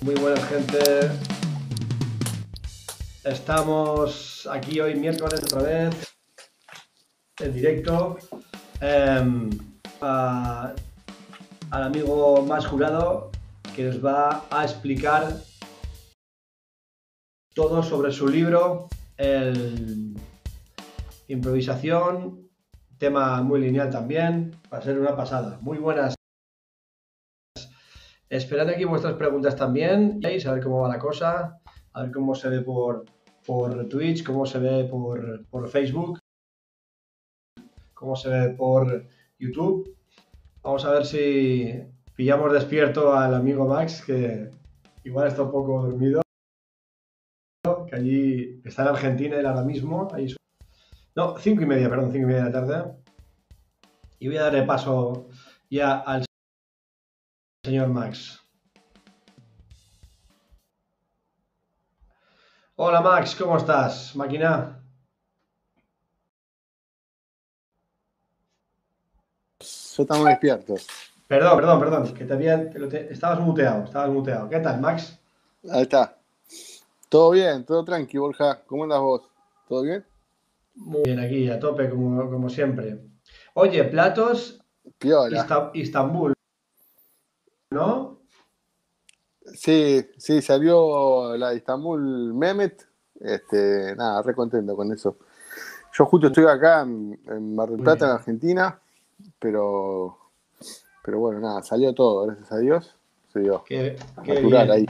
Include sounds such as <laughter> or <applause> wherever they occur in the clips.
Muy buena gente. Estamos aquí hoy miércoles otra vez en directo. Em, al amigo más jurado que nos va a explicar todo sobre su libro, el improvisación, tema muy lineal también, va a ser una pasada. Muy buenas. Esperad aquí vuestras preguntas también y a ver cómo va la cosa, a ver cómo se ve por, por Twitch, cómo se ve por, por Facebook, cómo se ve por YouTube. Vamos a ver si pillamos despierto al amigo Max, que igual está un poco dormido, que allí está en Argentina él ahora mismo. No, cinco y media, perdón, cinco y media de la tarde. Y voy a darle paso ya al señor Max. Hola Max, ¿cómo estás? Máquina. Estamos despiertos. Perdón, perdón, perdón, que te había, te- estabas muteado, estabas muteado. ¿Qué tal, Max? Ahí está. Todo bien, todo tranqui, Borja. ¿Cómo andas vos? ¿Todo bien? Muy bien, aquí, a tope, como, como siempre. Oye, platos Piola. Ista- Istambul, ¿no? Sí, sí, salió la de Istambul Mehmet. Este, nada, re contento con eso. Yo justo estoy acá en, en Mar del Plata, en. Argentina, pero, pero bueno, nada, salió todo, gracias a Dios. Se dio Qué, natural ahí.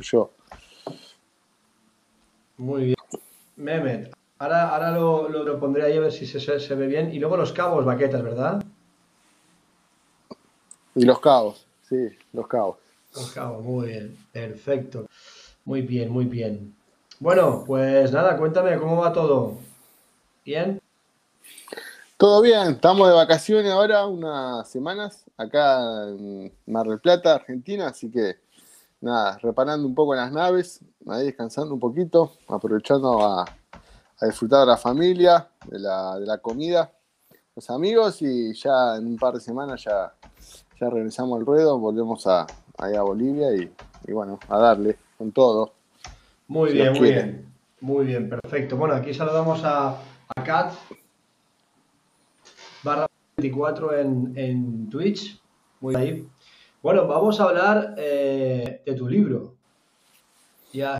Yo. Muy bien. Mehmet, ahora, ahora lo, lo, lo pondré ahí a ver si se, se- se ve bien. Y luego los cabos, baquetas, ¿verdad? Y los cabos, sí, los cabos. Muy bien, perfecto. Muy bien, muy bien. Bueno, pues nada, cuéntame cómo va todo. ¿Bien? Todo bien, estamos de vacaciones ahora, unas semanas, acá en Mar del Plata, Argentina, así que nada, reparando un poco las naves, ahí descansando un poquito, aprovechando a, a disfrutar de la familia, de la, de la comida, los amigos y ya en un par de semanas ya, ya regresamos al ruedo, volvemos a, ahí a Bolivia y, y bueno, a darle con todo. Muy Si bien, muy bien. Muy bien, perfecto. Bueno, aquí saludamos a, a Kat barra 24 en, en Twitch. Muy bien. Bueno, vamos a hablar eh, de tu libro. Ya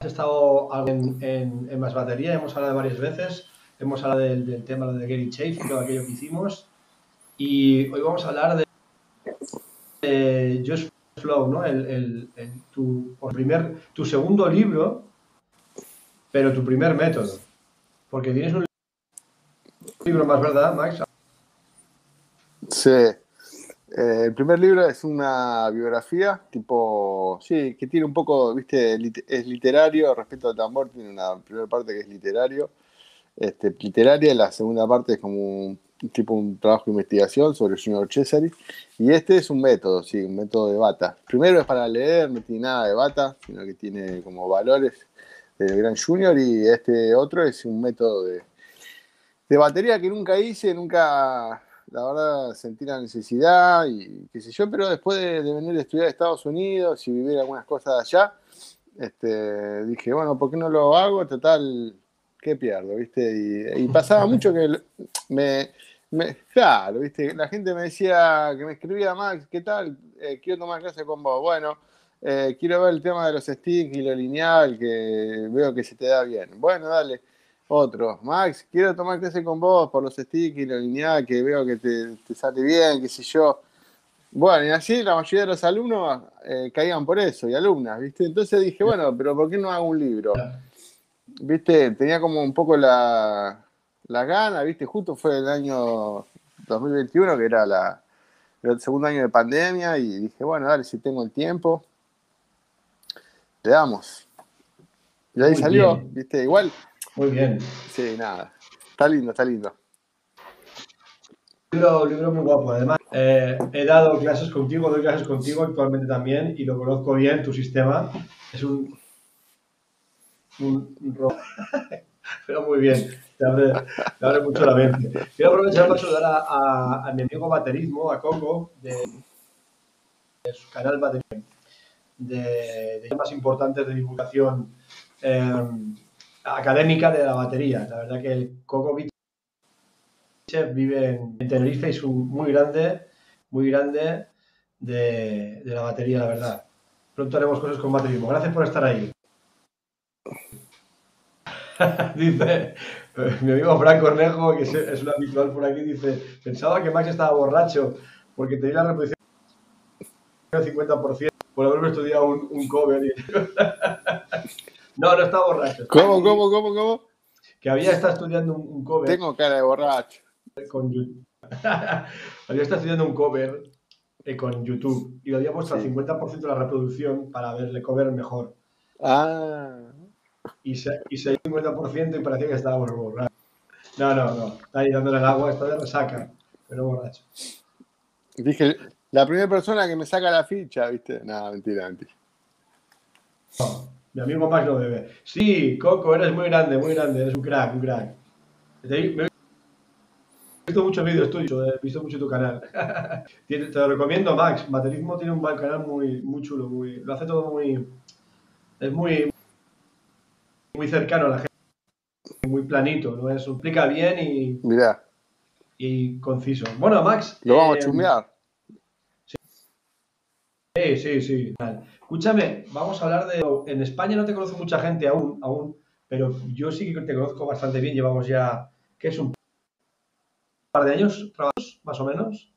has estado en, en, en Más Batería, hemos hablado varias veces. Hemos hablado del, del tema de Gary Chase y todo aquello que hicimos. Y hoy vamos a hablar de, de Just Flow, ¿no? El, tu, primer, tu segundo libro, pero tu primer método. Porque tienes un libro más, ¿verdad, Max? Sí. Eh, el primer libro es una biografía, tipo, sí, que tiene un poco, viste, es literario, respecto al tambor, tiene una primera parte que es literario, este, literaria, la segunda parte es como un tipo un trabajo de investigación sobre Junior Cesari, y este es un método, sí, un método de bata. Primero es para leer, no tiene nada de bata, sino que tiene como valores del Gran Junior, y este otro es un método de, de batería que nunca hice, nunca, la verdad, sentí la necesidad y qué sé yo, pero después de, de venir a estudiar a Estados Unidos y vivir algunas cosas allá, este, dije, bueno, ¿por qué no lo hago? Total, ¿qué pierdo? ¿Viste? Y, y <laughs> pasaba mucho que me, me- claro, ¿viste? La gente me decía, que me escribía, Max, ¿qué tal? Eh, quiero tomar clase con vos. Bueno, eh, quiero ver el tema de los sticks y lo lineal, que veo que se te da bien. Bueno, dale. Otro, Max, quiero tomar clase con vos por los sticks y lo lineal, que veo que te, te sale bien, qué sé yo. Bueno, y así la mayoría de los alumnos eh, caían por eso, y alumnas, ¿viste? Entonces dije, bueno, pero ¿por qué no hago un libro? ¿Viste? Tenía como un poco la, la gana, ¿viste? Justo fue el año 2021, que era la, el segundo año de pandemia, y dije, bueno, dale, si tengo el tiempo, le damos. Y ahí Muy salió, bien. ¿viste? Igual, Muy bien. sí, nada. Está lindo, está lindo. Libro, libro muy guapo. Además, eh, he dado clases contigo, doy clases contigo actualmente también y lo conozco bien, tu sistema. Es un. Un, un ro- <laughs> Pero muy bien, te abre, te abre mucho la mente. Quiero aprovechar para saludar a, a- mi amigo Baterismo, a Coco, de, su canal Baterismo. de, de más importantes de divulgación eh, académica de la batería. La verdad que el Coco Beach vive en, Tenerife y es muy grande, muy grande de, de, la batería, la verdad. Pronto haremos cosas con baterismo. Gracias por estar ahí. <laughs> dice mi amigo Frank Cornejo, que es, un habitual por aquí, dice, pensaba que Max estaba borracho porque tenía la reproducción del 50% por haberme estudiado un, un cover. <laughs> no, no estaba borracho. ¿Cómo, cómo, cómo, cómo? Que había estado estudiando un, un cover. Tengo cara de borracho. Con, <laughs> había estado estudiando un cover eh, con YouTube y lo había puesto sí. al 50% de la reproducción para verle cover mejor. Ah. Y se, y se el 50% y parecía que estábamos borrachos. No, no, no. Está ahí dándole el agua, está de resaca, pero borracho. Dije, la primera persona que me saca la ficha, ¿viste? No, mentira, mentira. No, mi amigo Max no bebe. Sí, Coco, eres muy grande, muy grande, eres un crack, un crack. Me he visto muchos vídeos tuyos, he visto mucho tu canal. <laughs> te lo recomiendo, Max. Baterismo tiene un canal muy, muy chulo, muy, lo hace todo muy. Es muy, muy cercano a la gente, muy planito, ¿no? Eso explica bien y. Mira. Y conciso. Bueno, Max. Lo vamos eh, a chumear. Sí, sí, sí. Escúchame, vamos a hablar de. En España no te conoce mucha gente aún, aún, pero yo sí que te conozco bastante bien. Llevamos ya, ¿qué es un par de años trabajados, más o menos?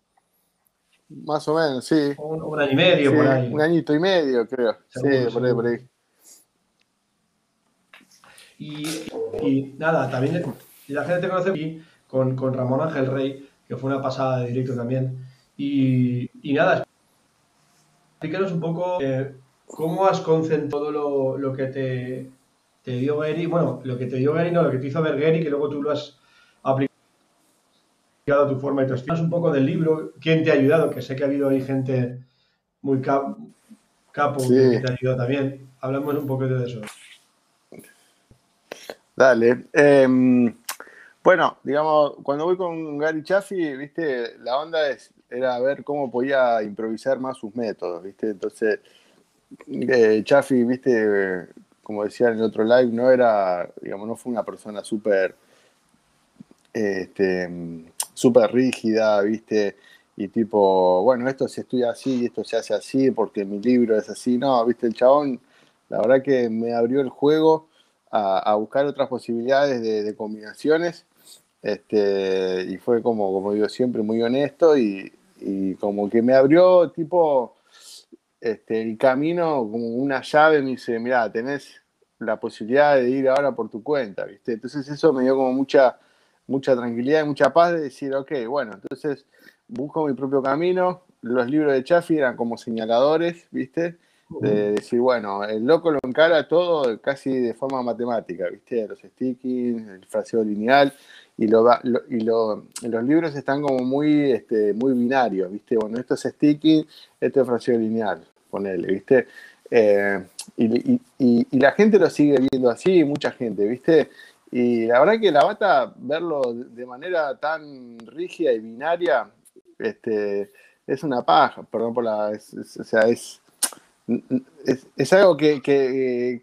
Más o menos, sí. Un, un año y medio sí, por ahí. Un añito y medio, creo. Sí, por ahí, por ahí. Y, y, nada, también la gente te conoce aquí con, con Ramón Ángel Rey, que fue una pasada de directo también. Y, y nada, explícanos un poco eh, cómo has concentrado lo, lo que te, te, dio Gary, bueno, lo que te dio Gary, no, lo que te hizo ver Gary, que luego tú lo has aplicado a tu forma y te explicanos un poco del libro, quién te ha ayudado, que sé que ha habido ahí gente muy cap, capo Sí. que te ha ayudado también. Hablamos un poquito de eso. Dale. Eh, bueno, digamos, cuando voy con Gary Chaffee, viste, la onda es, era ver cómo podía improvisar más sus métodos, viste. Entonces, eh, viste, como decía en el otro live, no era, digamos, no fue una persona súper, este, súper rígida, viste, y tipo, bueno, esto se estudia así, esto se hace así, porque mi libro es así. No, viste, el chabón, la verdad que me abrió el juego a, buscar otras posibilidades de, combinaciones. Este, y fue como, como digo siempre, muy honesto y, y como que me abrió tipo este, el camino como una llave, me dice, mira, tenés la posibilidad de ir ahora por tu cuenta, ¿viste? Entonces eso me dio como mucha, mucha tranquilidad y mucha paz de decir, ok, bueno, entonces busco mi propio camino. Los libros de Chaffee eran como señaladores, ¿viste? De decir, bueno, el loco lo encara todo casi de forma matemática, ¿viste? Los stickings, el fraseo lineal, y, lo, lo, y lo, los libros están como muy, este, muy binarios, ¿viste? Bueno, esto es sticking, esto es fraseo lineal, ponele, ¿viste? Eh, y, y, y, la gente lo sigue viendo así, mucha gente, ¿viste? Y la verdad que la bata, verlo de manera tan rígida y binaria, este, es una paja, perdón por la. Es, es, o sea, es, es, es algo que, que,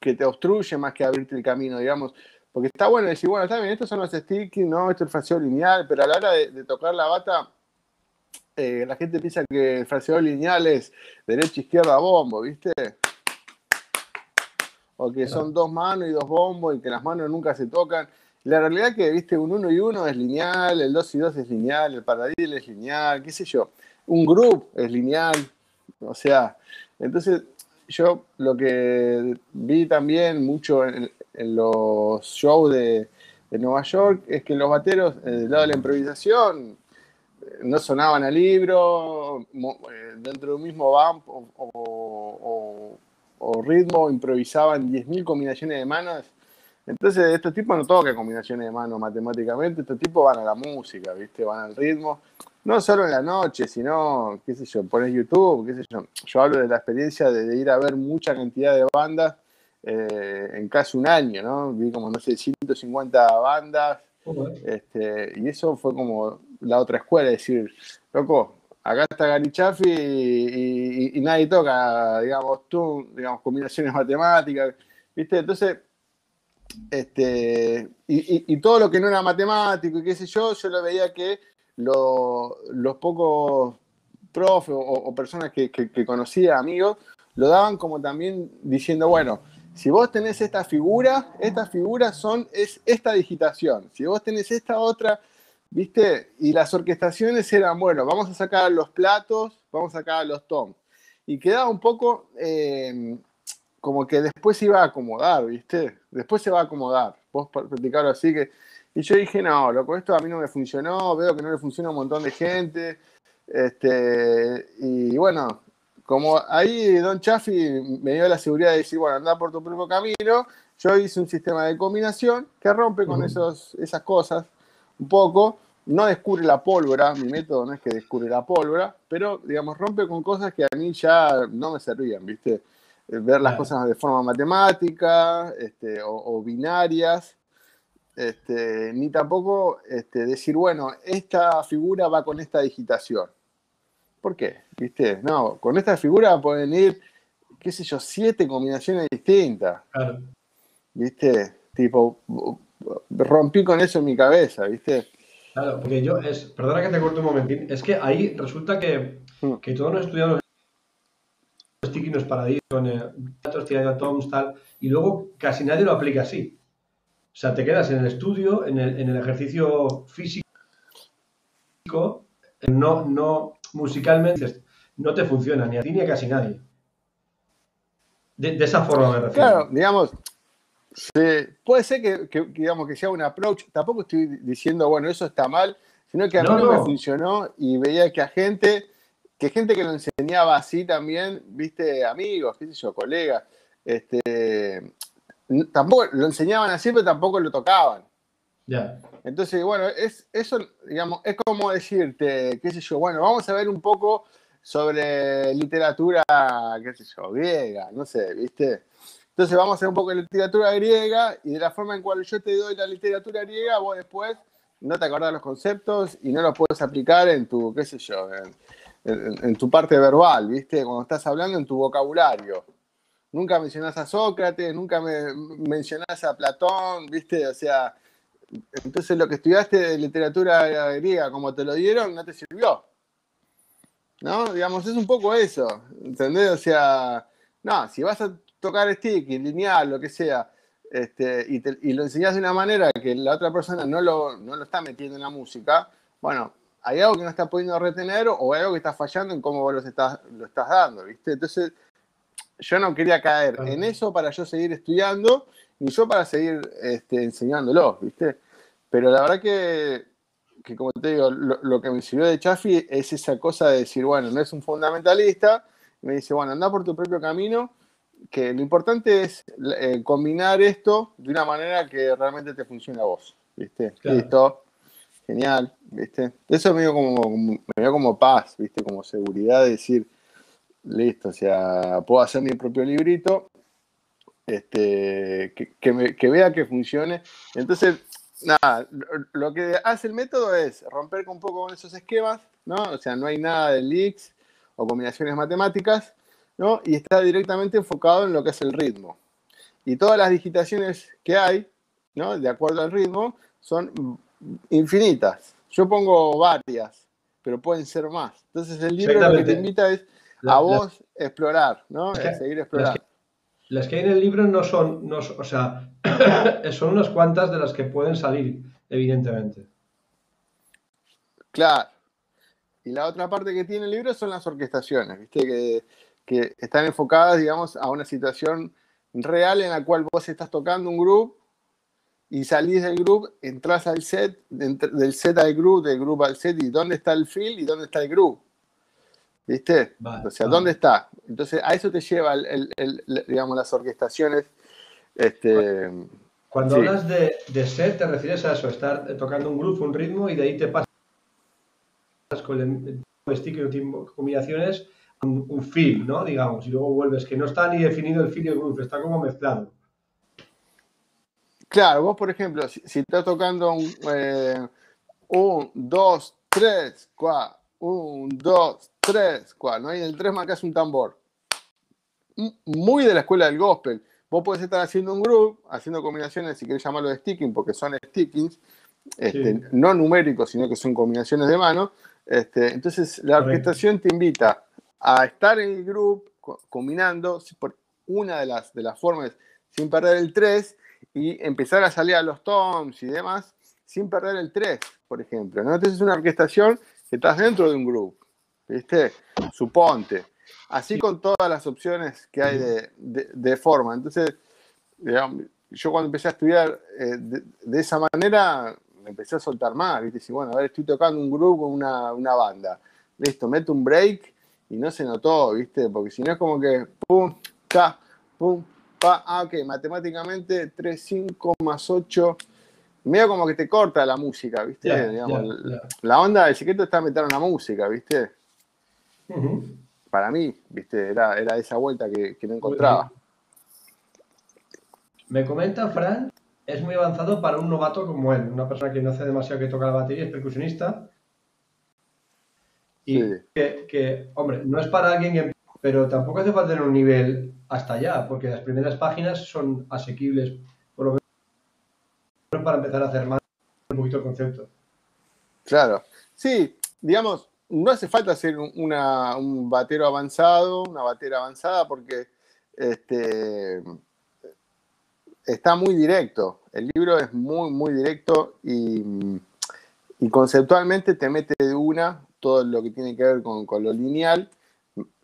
que, te obstruye más que abrirte el camino, digamos. Porque está bueno decir, bueno, está bien, estos son los sticky, no, esto es el fraseo lineal, pero a la hora de, de tocar la bata, eh, la gente piensa que el fraseo lineal es derecha, izquierda, bombo, ¿viste? O que son dos manos y dos bombos y que las manos nunca se tocan. La realidad es que, viste, un 1 y 1 es lineal, el 2 y 2 es lineal, el paradil es lineal, qué sé yo. Un group es lineal. O sea, entonces yo lo que vi también mucho en, en los shows de, de, Nueva York es que los bateros, eh, del lado de la improvisación, no sonaban a libro, eh, dentro de un mismo bump o, ritmo improvisaban 10.000 combinaciones de manos entonces, estos tipos no tocan combinaciones de mano matemáticamente, estos tipos van a la música, ¿viste? Van al ritmo. No solo en la noche, sino, qué sé yo, pones YouTube, qué sé yo. Yo hablo de la experiencia de, de ir a ver mucha cantidad de bandas eh, en casi un año, ¿no? Vi como, no sé, 150 bandas. Este, y eso fue como la otra escuela, es decir, loco, acá está Gary Chaffee y, y, nadie toca, digamos, tú, digamos, combinaciones matemáticas, ¿viste? Entonces, este, y, todo lo que no era matemático y qué sé yo, yo lo veía que los pocos profes o, personas que, conocía, amigos, lo daban como también diciendo, bueno, si vos tenés esta figura, estas figuras son, es esta digitación. Si vos tenés esta otra, ¿viste? Y las orquestaciones eran, bueno, vamos a sacar los platos, vamos a sacar los toms. Y quedaba un poco eh, como que después se iba a acomodar, ¿viste? Después se va a acomodar. Vos practicarlo así que... Y yo dije, no, loco, esto a mí no me funcionó, veo que no le funciona a un montón de gente. Este, y bueno, como ahí Don Chaffee me dio la seguridad de decir, bueno, anda por tu propio camino, yo hice un sistema de combinación que rompe con esos, esas cosas un poco, no descubre la pólvora, mi método no es que descubre la pólvora, pero digamos, rompe con cosas que a mí ya no me servían, ¿viste? Eh, ver las cosas de forma matemática este, o, binarias, este, ni tampoco este, decir, bueno, esta figura va con esta digitación. ¿Por qué? ¿Viste? No, con esta figura pueden ir, qué sé yo, siete combinaciones distintas. Claro. ¿Viste? Tipo, rompí con eso en mi cabeza, ¿viste? Claro, porque yo, es, perdona que te corte un momentín, es que ahí resulta que, mm. que todos nos estudiamos los sticky nos paradigmas, con datos, tirando toms, tal, y luego casi nadie lo aplica así. O sea, te quedas en el estudio, en el, en el ejercicio físico, no, no musicalmente, no te funciona ni a ti ni a casi nadie. De, de esa forma me refiero. Claro, digamos, puede ser que, digamos, que sea un approach, tampoco estoy diciendo, bueno, eso está mal, sino que a mí no, me funcionó y veía que a gente, que gente que lo enseñaba así también, viste, amigos, qué sé yo, colegas, este, tampoco lo enseñaban así, pero tampoco lo tocaban. Ya. Entonces, bueno, es, eso, digamos, es como decirte, qué sé yo, bueno, vamos a ver un poco sobre literatura, qué sé yo, griega, no sé, ¿viste? Entonces vamos a hacer un poco de literatura griega y de la forma en cual yo te doy la literatura griega, vos después no te acordás los conceptos y no los puedes aplicar en tu, qué sé yo, en, tu parte verbal, ¿viste? Cuando estás hablando en tu vocabulario. Nunca mencionás a Sócrates, nunca me, mencionás a Platón, ¿viste? O sea, entonces lo que estudiaste de literatura griega, como te lo dieron, no te sirvió. ¿No? Digamos, es un poco eso, ¿entendés? O sea, no, si vas a tocar stick, lineal, lo que sea, este, y, lo enseñas de una manera que la otra persona no lo, no lo está metiendo en la música, bueno, hay algo que no está pudiendo retener o algo que está fallando en cómo vos lo estás, lo estás dando, ¿viste? Entonces, yo no quería caer en eso para yo seguir estudiando, ni yo para seguir este, enseñándolo, ¿viste? Pero la verdad que, que como te digo, lo, que me sirvió de Chaffee es esa cosa de decir, bueno, no es un fundamentalista, me dice, bueno, anda por tu propio camino, que lo importante es eh, combinar esto de una manera que realmente te funcione a vos, ¿viste? Listo, genial, ¿viste? Eso me dio como, me dio como paz, ¿viste? Como seguridad de decir, listo, o sea, puedo hacer mi propio librito, este, que, que vea que funcione. Entonces, nada, lo que hace el método es romper un poco con esos esquemas, ¿no? O sea, no hay nada de leaks o combinaciones matemáticas, ¿no? Y está directamente enfocado en lo que es el ritmo. Y todas las digitaciones que hay, ¿no? De acuerdo al ritmo, son infinitas. Yo pongo varias, pero pueden ser más. Entonces el libro lo que te invita es a vos explorar, ¿no? a seguir explorando. Las que, hay en el libro no son, no, o sea, <coughs> son unas cuantas de las que pueden salir, evidentemente. Claro. Y la otra parte que tiene el libro son las orquestaciones, ¿viste? Que que están enfocadas, digamos, a una situación real en la cual vos estás tocando un grupo y salís del grupo, entras al set, del set al grupo, del grupo al set, y dónde está el feel y dónde está el grupo. ¿Viste? o sea, ¿dónde está? Entonces, a eso te lleva, el, digamos, las orquestaciones. Este, Cuando hablas de, set, te refieres a eso, estar tocando un grupo, un ritmo, y de ahí te pasas con el stick combinaciones un, un feel, ¿no? Digamos, y luego vuelves, que no está ni definido el feel y el groove, está como mezclado. Claro, vos por ejemplo, si, estás tocando un, 2, 3, 4, 1, 2, tres, cuatro, ¿no? Y en el tres marcas un tambor. Muy de la escuela del gospel. Vos podés estar haciendo un groove, haciendo combinaciones, si querés llamarlo de sticking, porque son stickings, este, no numéricos, sino que son combinaciones de mano. Este, entonces, la orquestación te invita a estar en el groove, combinando por una de las, de las formas, sin perder el 3, y empezar a salir a los toms y demás, sin perder el 3, por ejemplo. ¿no? Entonces, es una orquestación que estás dentro de un groove, ¿viste? Suponte. Así con todas las opciones que hay de, forma. Entonces, yo cuando empecé a estudiar eh, de, esa manera, me empecé a soltar más, ¿viste? Si, bueno, a ver, estoy tocando un grupo con una, banda. Listo, meto un break y no se notó, ¿viste? Porque si no es como que, pum, ta, pum, pa, ah, ok, matemáticamente 3, 5 más 8 medio como que te corta la música, ¿viste? La onda del secreto está meter una música, ¿viste? Para mí, viste, era, era esa vuelta que, no encontraba. Me comenta Fran, es muy avanzado para un novato como él, una persona que no hace demasiado que toca la batería, es percusionista. Y que, hombre, no es para alguien pero tampoco hace falta tener un nivel hasta allá, porque las primeras páginas son asequibles, por lo menos para empezar a hacer más un poquito el concepto. Claro, sí, digamos, no hace falta ser un batero avanzado, una batera avanzada, porque este, está muy directo. El libro es muy, muy directo y, conceptualmente te mete de una todo lo que tiene que ver con, lo lineal,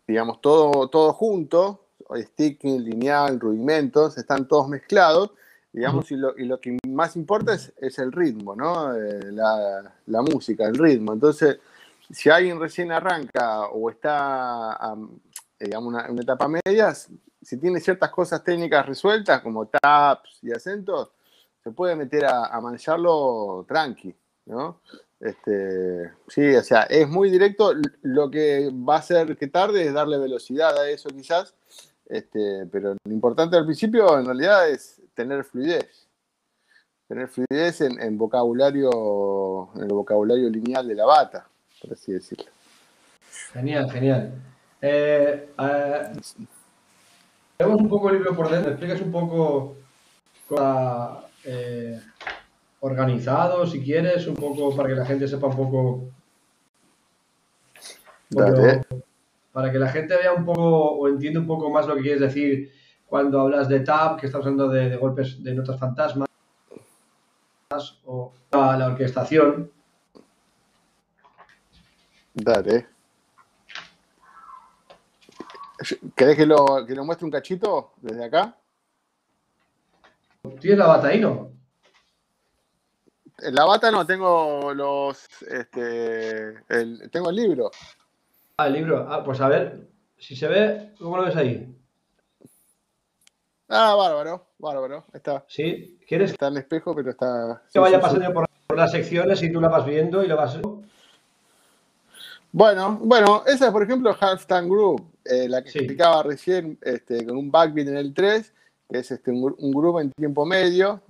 digamos, todo, todo junto, sticking, lineal, rudimentos, están todos mezclados, digamos, y, lo, que más importa es, el ritmo, ¿no? Eh, la, la, música, el ritmo. Entonces, si alguien recién arranca o está, digamos, una, etapa media, si tiene ciertas cosas técnicas resueltas, como taps y acentos, se puede meter a, mancharlo tranqui, ¿no? Este, sí, o sea, es muy directo. Lo que va a hacer que tarde es darle velocidad a eso quizás, este, pero lo importante al principio en realidad es tener fluidez. Tener fluidez en vocabulario, en el vocabulario lineal de la bata por así decirlo. Genial, genial. Eh, eh un poco el libro por dentro, explicas un poco eh, organizado, si quieres, un poco para que la gente sepa un poco. para que la gente vea un poco o entienda un poco más lo que quieres decir cuando hablas de tap, que estás hablando de, golpes de notas fantasmas, o la orquestación. Dale. ¿Querés que lo, que lo muestre un cachito desde acá? ¿Tienes la bata ahí, no? La bata no, tengo los. Este, el, tengo el libro. Ah, el libro. Ah, pues a ver, si se ve, ¿cómo lo ves ahí? Ah, bárbaro, bárbaro. Está. ¿Sí? ¿Quieres? Está en el espejo, pero está. Que vaya pasando por las secciones y tú la vas viendo y lo vas. Bueno, bueno, esa es por ejemplo Halftime Group, eh, la que explicaba recién este, con un backbeat en el 3, que es este, un, grupo en tiempo medio,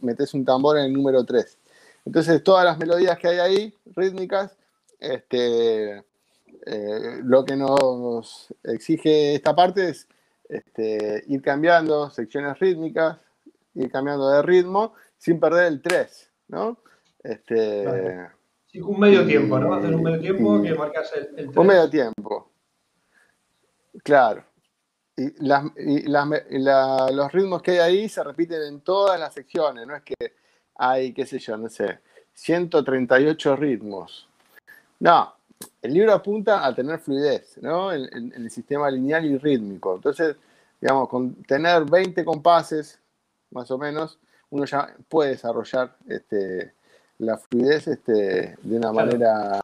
metes un tambor en el número 3. Entonces todas las melodías que hay ahí, rítmicas, este, eh, lo que nos exige esta parte es este, ir cambiando secciones rítmicas, ir cambiando de ritmo, sin perder el 3, ¿no? Este, un medio tiempo, ¿no? Hacer un medio tiempo que marcas el, Un medio tiempo. Claro. Y, los ritmos que hay ahí se repiten en todas las secciones, no es que hay, qué sé yo, no sé, 138 ritmos. No, el libro apunta a tener fluidez, ¿no? En, el sistema lineal y rítmico. Entonces, digamos, con tener 20 compases, más o menos, uno ya puede desarrollar este, la fluidez este, de una manera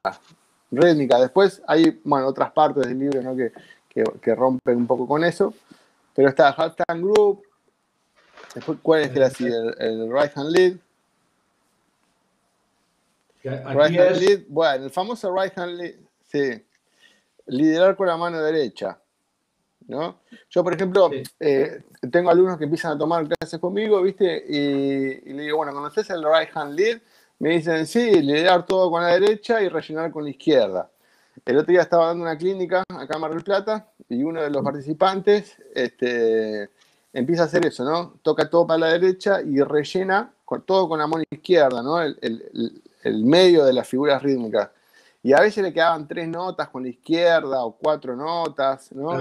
rítmica. Después hay bueno, otras partes del libro ¿no? que, que, rompen un poco con eso, pero está Halftime Group, después cuál es el, el, right hand lead. Right hand lead, bueno, el famoso right hand lead, sí, liderar con la mano derecha. ¿no? Yo, por ejemplo, eh, tengo alumnos que empiezan a tomar clases conmigo, ¿viste? Y, y, le digo, bueno, ¿conoces el right hand lead? Me dicen, sí, liderar todo con la derecha y rellenar con la izquierda. El otro día estaba dando una clínica acá en Mar del Plata y uno de los participantes este, empieza a hacer eso, ¿no? Toca todo para la derecha y rellena con, todo con la mano izquierda, ¿no? El, medio de las figuras rítmicas. Y a veces le quedaban tres notas con la izquierda o cuatro notas, ¿no?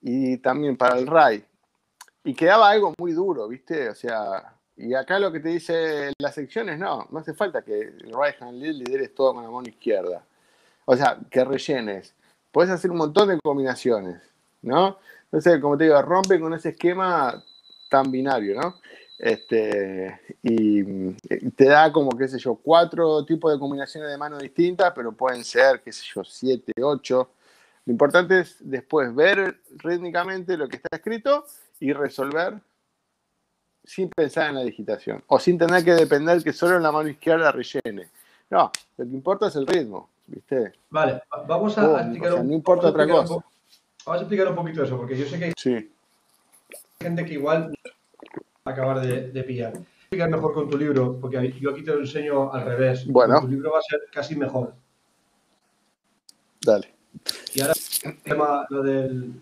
Y, también para el ray. Y quedaba algo muy duro, ¿viste? O sea, y acá lo que te dice las secciones, no, no hace falta que el right hand lead lideres todo con la mano izquierda. O sea, que rellenes. Puedes hacer un montón de combinaciones, ¿no? Entonces, como te digo, rompe con ese esquema tan binario, ¿no? Este, y te da como, qué sé yo, cuatro tipos de combinaciones de mano distintas, pero pueden ser, qué sé yo, siete, ocho. Lo importante es después ver rítmicamente lo que está escrito y resolver sin pensar en la digitación o sin tener que depender que solo en la mano izquierda rellene. No, lo que importa es el ritmo, ¿viste? Vale, vamos a, explicar un, no importa otra cosa. vamos a explicar un poquito eso, porque yo sé que hay sí. gente que igual va a acabar de, de pillar. Explicar mejor con tu libro, porque yo aquí te lo enseño al revés. Bueno. Tu libro va a ser casi mejor. Dale. Y ahora el tema, lo del,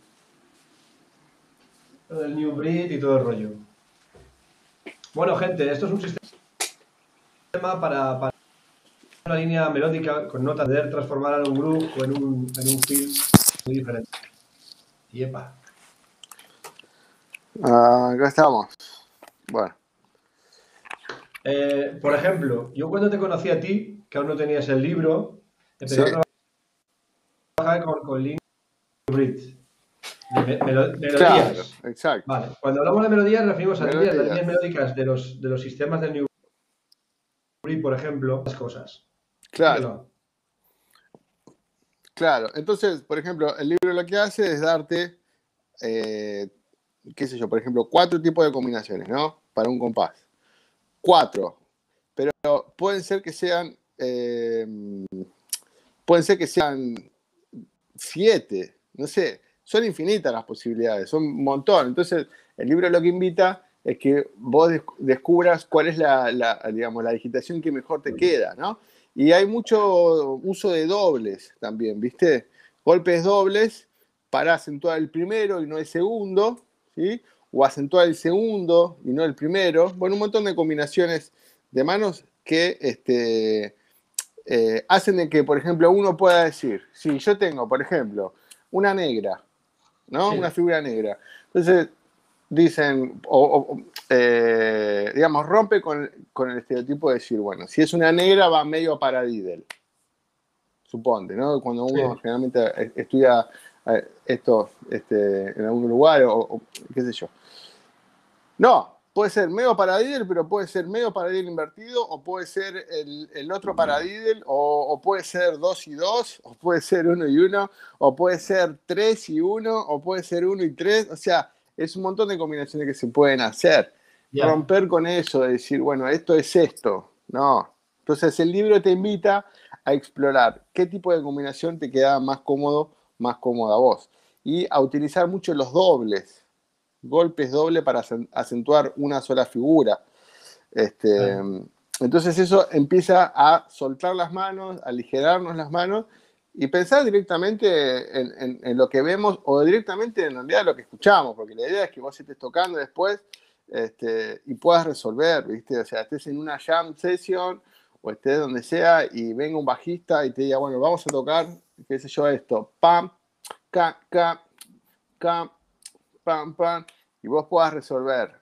lo del New Breed y todo el rollo. Bueno, gente, esto es un sistema para, para una línea melódica con notas de transformar en un groove o en un, en un feel muy diferente. Y epa. Ah, acá estamos. Bueno. Eh, por ejemplo, yo cuando te conocí a ti, que aún no tenías el libro, empecé a trabajar con, con Link Bridge melodías. exacto. Vale, cuando hablamos de melodías, referimos a las líneas melódicas de los, de los sistemas de New por ejemplo, las cosas. Claro. Claro, entonces, por ejemplo, el libro lo que hace es darte, eh, qué sé yo, por ejemplo, cuatro tipos de combinaciones, ¿no? Para un compás. Cuatro. Pero pueden ser que sean, eh, pueden ser que sean siete, no sé son infinitas las posibilidades, son un montón. Entonces, el libro lo que invita es que vos descubras cuál es la, digamos, la digitación que mejor te queda, ¿no? Y hay mucho uso de dobles también, ¿viste? Golpes dobles para acentuar el primero y no el segundo, ¿sí? O acentuar el segundo y no el primero. Bueno, un montón de combinaciones de manos que este, eh, hacen de que, por ejemplo, uno pueda decir, si yo tengo, por ejemplo, una negra, ¿no? Una figura negra. Entonces, dicen, o, eh, digamos, rompe con, el estereotipo de decir, bueno, si es una negra va medio para Diddle. Suponte, ¿no? Cuando uno generalmente estudia eh, esto este, en algún lugar o, qué sé yo. No, puede ser medio paradiddle, pero puede ser medio paradiddle invertido, o puede ser el, otro paradiddle, o, o, puede ser dos y dos, o puede ser uno y uno, o puede ser tres y uno, o puede ser uno y tres. O sea, es un montón de combinaciones que se pueden hacer. Romper con eso, de decir, bueno, esto es esto. No. Entonces el libro te invita a explorar qué tipo de combinación te queda más cómodo, más cómoda a vos. Y a utilizar mucho los dobles golpes doble para acentuar una sola figura. Este, Entonces eso empieza a soltar las manos, a aligerarnos las manos y pensar directamente en, lo que vemos o directamente en realidad lo que escuchamos, porque la idea es que vos estés tocando después este, y puedas resolver, ¿viste? O sea, estés en una jam session o estés donde sea y venga un bajista y te diga, bueno, vamos a tocar, qué sé yo, esto, pam, ca, ca, ca, pam, pam, y vos puedas resolver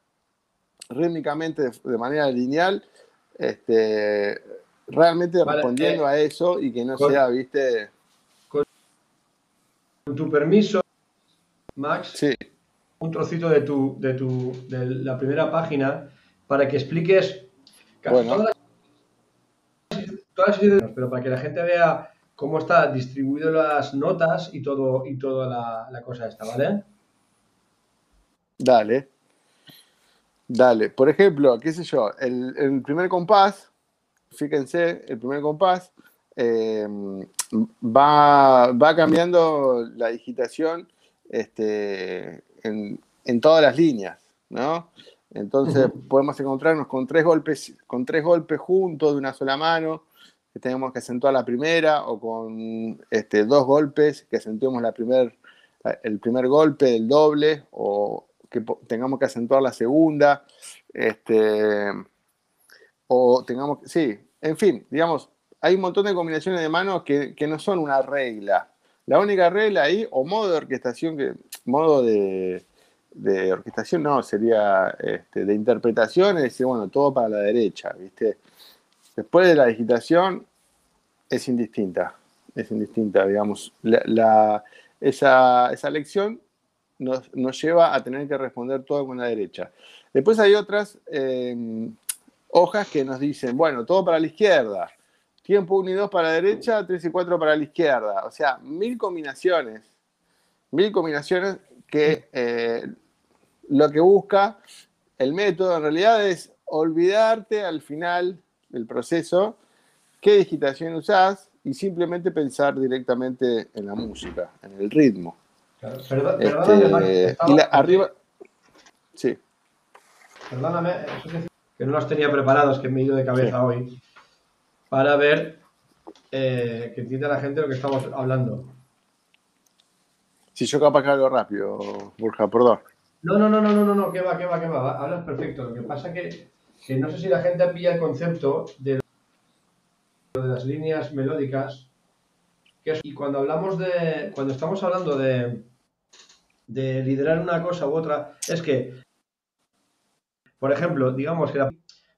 rítmicamente de, manera lineal, este, realmente respondiendo eh, a eso y que no sea, viste. Con tu permiso, Max, sí. un trocito de tu, de tu, de la primera página para que expliques bueno. todas, las, pero para que la gente vea cómo está distribuido las notas y todo y toda la, la cosa esta, ¿vale? Dale. Dale. Por ejemplo, qué sé yo, el, primer compás, fíjense, el primer compás em, va, va, cambiando la digitación este, en, todas las líneas, ¿no? Entonces podemos encontrarnos con tres golpes, con tres golpes juntos de una sola mano, que tenemos que acentuar la primera o con este, dos golpes que acentuemos la primer, el primer golpe del doble o que tengamos que acentuar la segunda. Este, o tengamos que, sí, en fin, digamos, hay un montón de combinaciones de manos que, no son una regla. La única regla ahí, o modo de orquestación, que, modo de, orquestación no, sería este, de interpretación, es decir, bueno, todo para la derecha, ¿viste? Después de la digitación es indistinta, es indistinta, digamos. esa, lección nos, lleva a tener que responder todo con la derecha. Después hay otras eh, hojas que nos dicen, bueno, todo para la izquierda, tiempo 1 y 2 para la derecha, 3 y 4 para la izquierda. O sea, mil combinaciones, mil combinaciones que eh, lo que busca el método en realidad es olvidarte al final del proceso qué digitación usás y simplemente pensar directamente en la música, en el ritmo. Perdón, este, y arriba, sí. Perdóname, que no los tenía preparados, que me he ido de cabeza hoy para ver eh, que entienda la gente lo que estamos hablando. Si yo capaz que algo rápido, Burja, perdón. No, no, no, no, no, no, que va, que va, que va. Hablas perfecto. Lo que pasa que, que no sé si la gente pilla el concepto de, de las líneas melódicas. Que y cuando hablamos de. Cuando estamos hablando de, de liderar una cosa u otra, es que, por ejemplo, digamos que las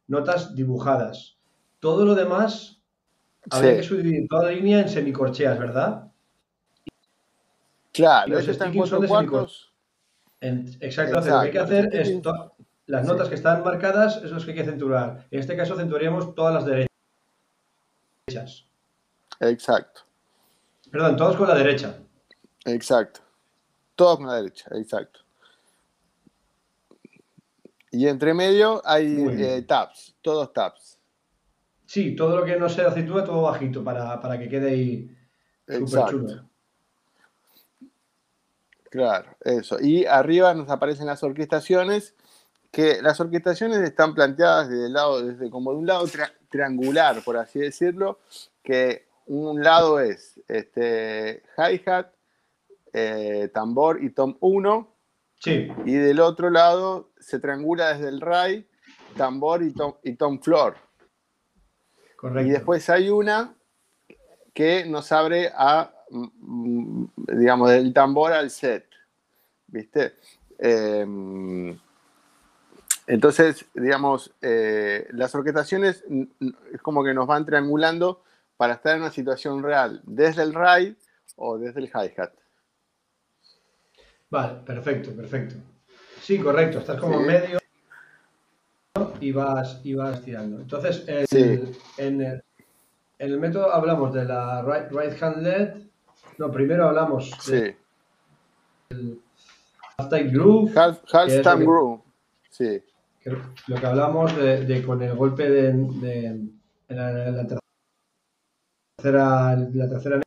notas dibujadas todo lo demás habría que subir toda la línea en semicorcheas, ¿verdad? Claro, los están en cuatro cuartos. exacto, lo que hay que hacer es las notas que están marcadas, es lo que hay que acentuar. En este caso acentuaríamos todas las derechas. Exacto. Perdón, todos con la derecha. Exacto. Todos con la derecha, exacto. Y entre medio hay eh, tabs, todos tabs. Sí, todo lo que no sea aceituna, todo bajito, para, que quede ahí súper chulo. Claro, eso. Y arriba nos aparecen las orquestaciones, que las orquestaciones están planteadas desde el lado, desde como de un lado triangular, por así decirlo, que un lado es este, hi-hat, eh, tambor y tom 1, sí. y del otro lado se triangula desde el ray, tambor y tom, y tom floor. Y después hay una que nos abre a, mm, digamos, del tambor al set. ¿Viste? Em, entonces, digamos, eh, las orquestaciones es como que nos van triangulando para estar en una situación real, desde el ride o desde el hi-hat. Vale, perfecto, perfecto. Sí, correcto, estás como en medio y vas, y vas tirando. Entonces, en, el, método hablamos de la right, right hand led. No, primero hablamos sí. del half time groove. Half, time groove, sí. lo que hablamos de, con el golpe de, en la, tercera, la tercera.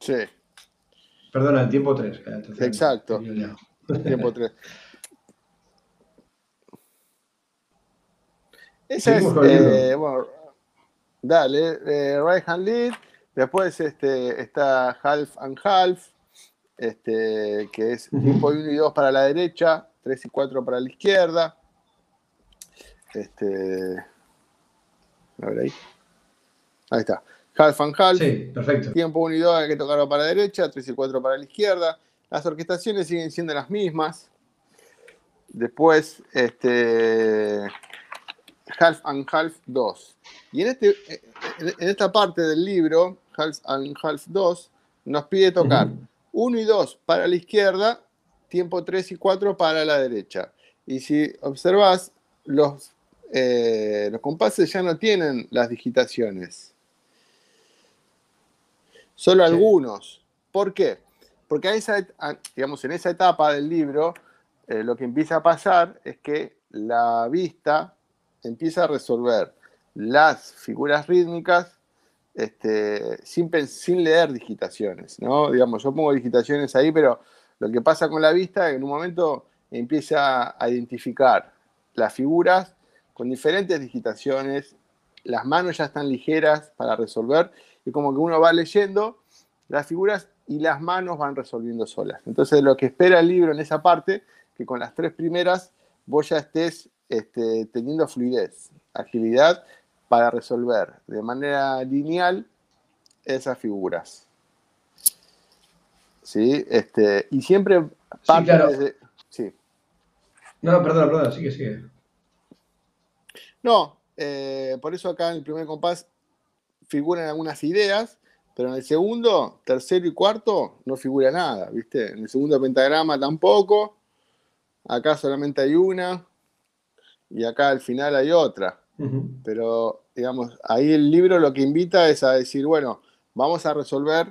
Sí. Perdona, el tiempo 3. Exacto. Tiempo 3. <laughs> Esa es, eh, bueno, dale, eh, right hand lead, después este, está half and half, este, que es tiempo 1 y 2 para la derecha, 3 y 4 para la izquierda. Este, a ver ahí. Ahí está. Half and half. Sí, perfecto. Tiempo 1 y 2 hay que tocarlo para la derecha, 3 y 4 para la izquierda. Las orquestaciones siguen siendo las mismas. Después, este, Half and Half 2. Y en, este, en esta parte del libro, Half and Half 2, nos pide tocar 1 y 2 para la izquierda, tiempo 3 y 4 para la derecha. Y si observas, los, eh, los compases ya no tienen las digitaciones. Solo algunos. ¿Por qué? Porque a esa, digamos, en esa etapa del libro, eh, lo que empieza a pasar es que la vista empieza a resolver las figuras rítmicas este, sin, sin leer digitaciones, ¿no? Digamos, yo pongo digitaciones ahí, pero lo que pasa con la vista es que en un momento empieza a identificar las figuras con diferentes digitaciones las manos ya están ligeras para resolver y como que uno va leyendo las figuras y las manos van resolviendo solas. Entonces lo que espera el libro en esa parte, que con las tres primeras vos ya estés este, teniendo fluidez, agilidad para resolver de manera lineal esas figuras. ¿Sí? Este, y siempre parte sí, Sí. No, perdón, perdón, sigue, sigue. No, eh, por eso acá en el primer compás figuran algunas ideas, pero en el segundo, tercero y cuarto no figura nada, ¿viste? En el segundo pentagrama tampoco, acá solamente hay una, y acá al final hay otra. Pero, digamos, ahí el libro lo que invita es a decir, bueno, vamos a resolver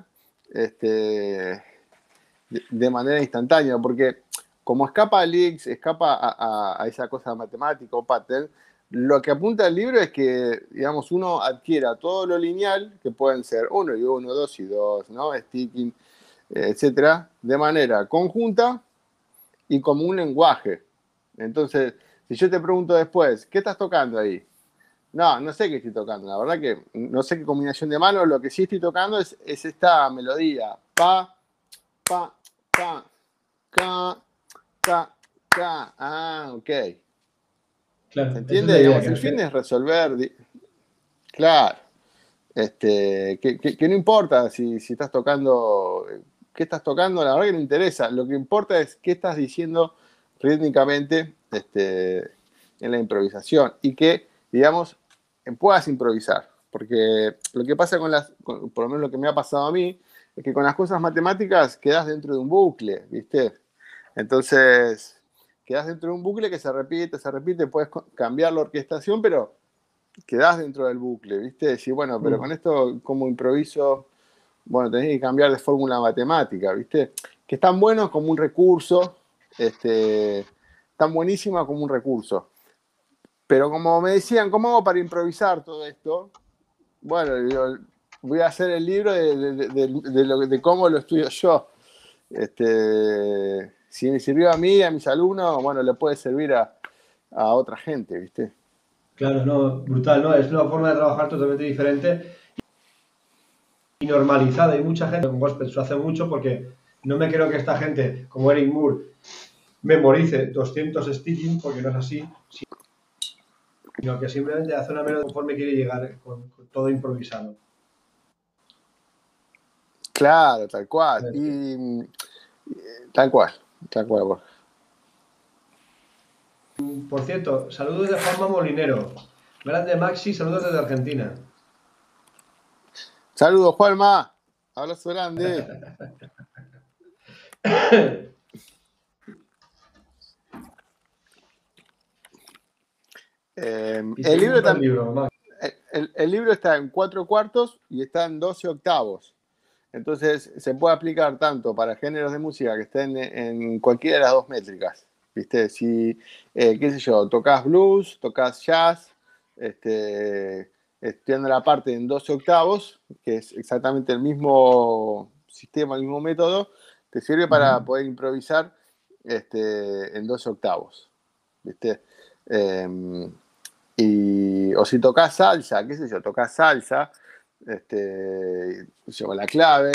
este, de, manera instantánea, porque como escapa a Leaks, escapa a, a, esa cosa matemática o pattern, lo que apunta el libro es que, digamos, uno adquiera todo lo lineal, que pueden ser 1 y 1, 2 y 2, ¿no? Sticking, etcétera, de manera conjunta y como un lenguaje. Entonces, si yo te pregunto después, ¿qué estás tocando ahí? No, no sé qué estoy tocando. La verdad que no sé qué combinación de manos. Lo que sí estoy tocando es, es esta melodía. Pa, pa, pa, ca, ca, ca. Ah, ok. Claro, ¿Se entiende? el fin es resolver. Claro. Este, que, no importa si, estás tocando, qué estás tocando, la verdad que no interesa. Lo que importa es qué estás diciendo rítmicamente este, en la improvisación y que, digamos, puedas improvisar. Porque lo que pasa con las, por lo menos lo que me ha pasado a mí, es que con las cosas matemáticas quedas dentro de un bucle, ¿viste? Entonces, quedas dentro de un bucle que se repite, se repite, puedes cambiar la orquestación, pero quedas dentro del bucle, ¿viste? Decir, bueno, pero mm. con esto, como improviso? Bueno, tenés que cambiar de fórmula matemática, ¿viste? Que es tan bueno como un recurso, este, tan buenísima como un recurso. Pero como me decían, ¿cómo hago para improvisar todo esto? Bueno, voy a hacer el libro de, de, de cómo lo estudio yo. Este, si me sirvió a mí, a mis alumnos, bueno, le puede servir a, otra gente, ¿viste? Claro, no, brutal, ¿no? Es una forma de trabajar totalmente diferente y normalizada. Hay mucha gente con gospel lo hace mucho porque no me creo que esta gente, como Eric Moore, memorice 200 sticking, porque no es así, sino que simplemente hace una melodía conforme quiere llegar, con, todo improvisado. Claro, tal cual. Y, tal cual. Por cierto, saludos de Juanma Molinero. Grande Maxi, saludos desde Argentina. Saludos, Juanma. Abrazo grande. <laughs> Eh, el, libro el, libro está en cuatro cuartos y está en 12 octavos. Entonces se puede aplicar tanto para géneros de música que estén en cualquiera de las dos métricas. ¿Viste? Si, eh, qué sé yo, tocas blues, tocas jazz, este, estudiando la parte en 12 octavos, que es exactamente el mismo sistema, el mismo método, te sirve para poder improvisar este, en 12 octavos. ¿Viste? Em, y, o si tocas salsa, qué sé yo, tocas salsa, este, yo, la clave.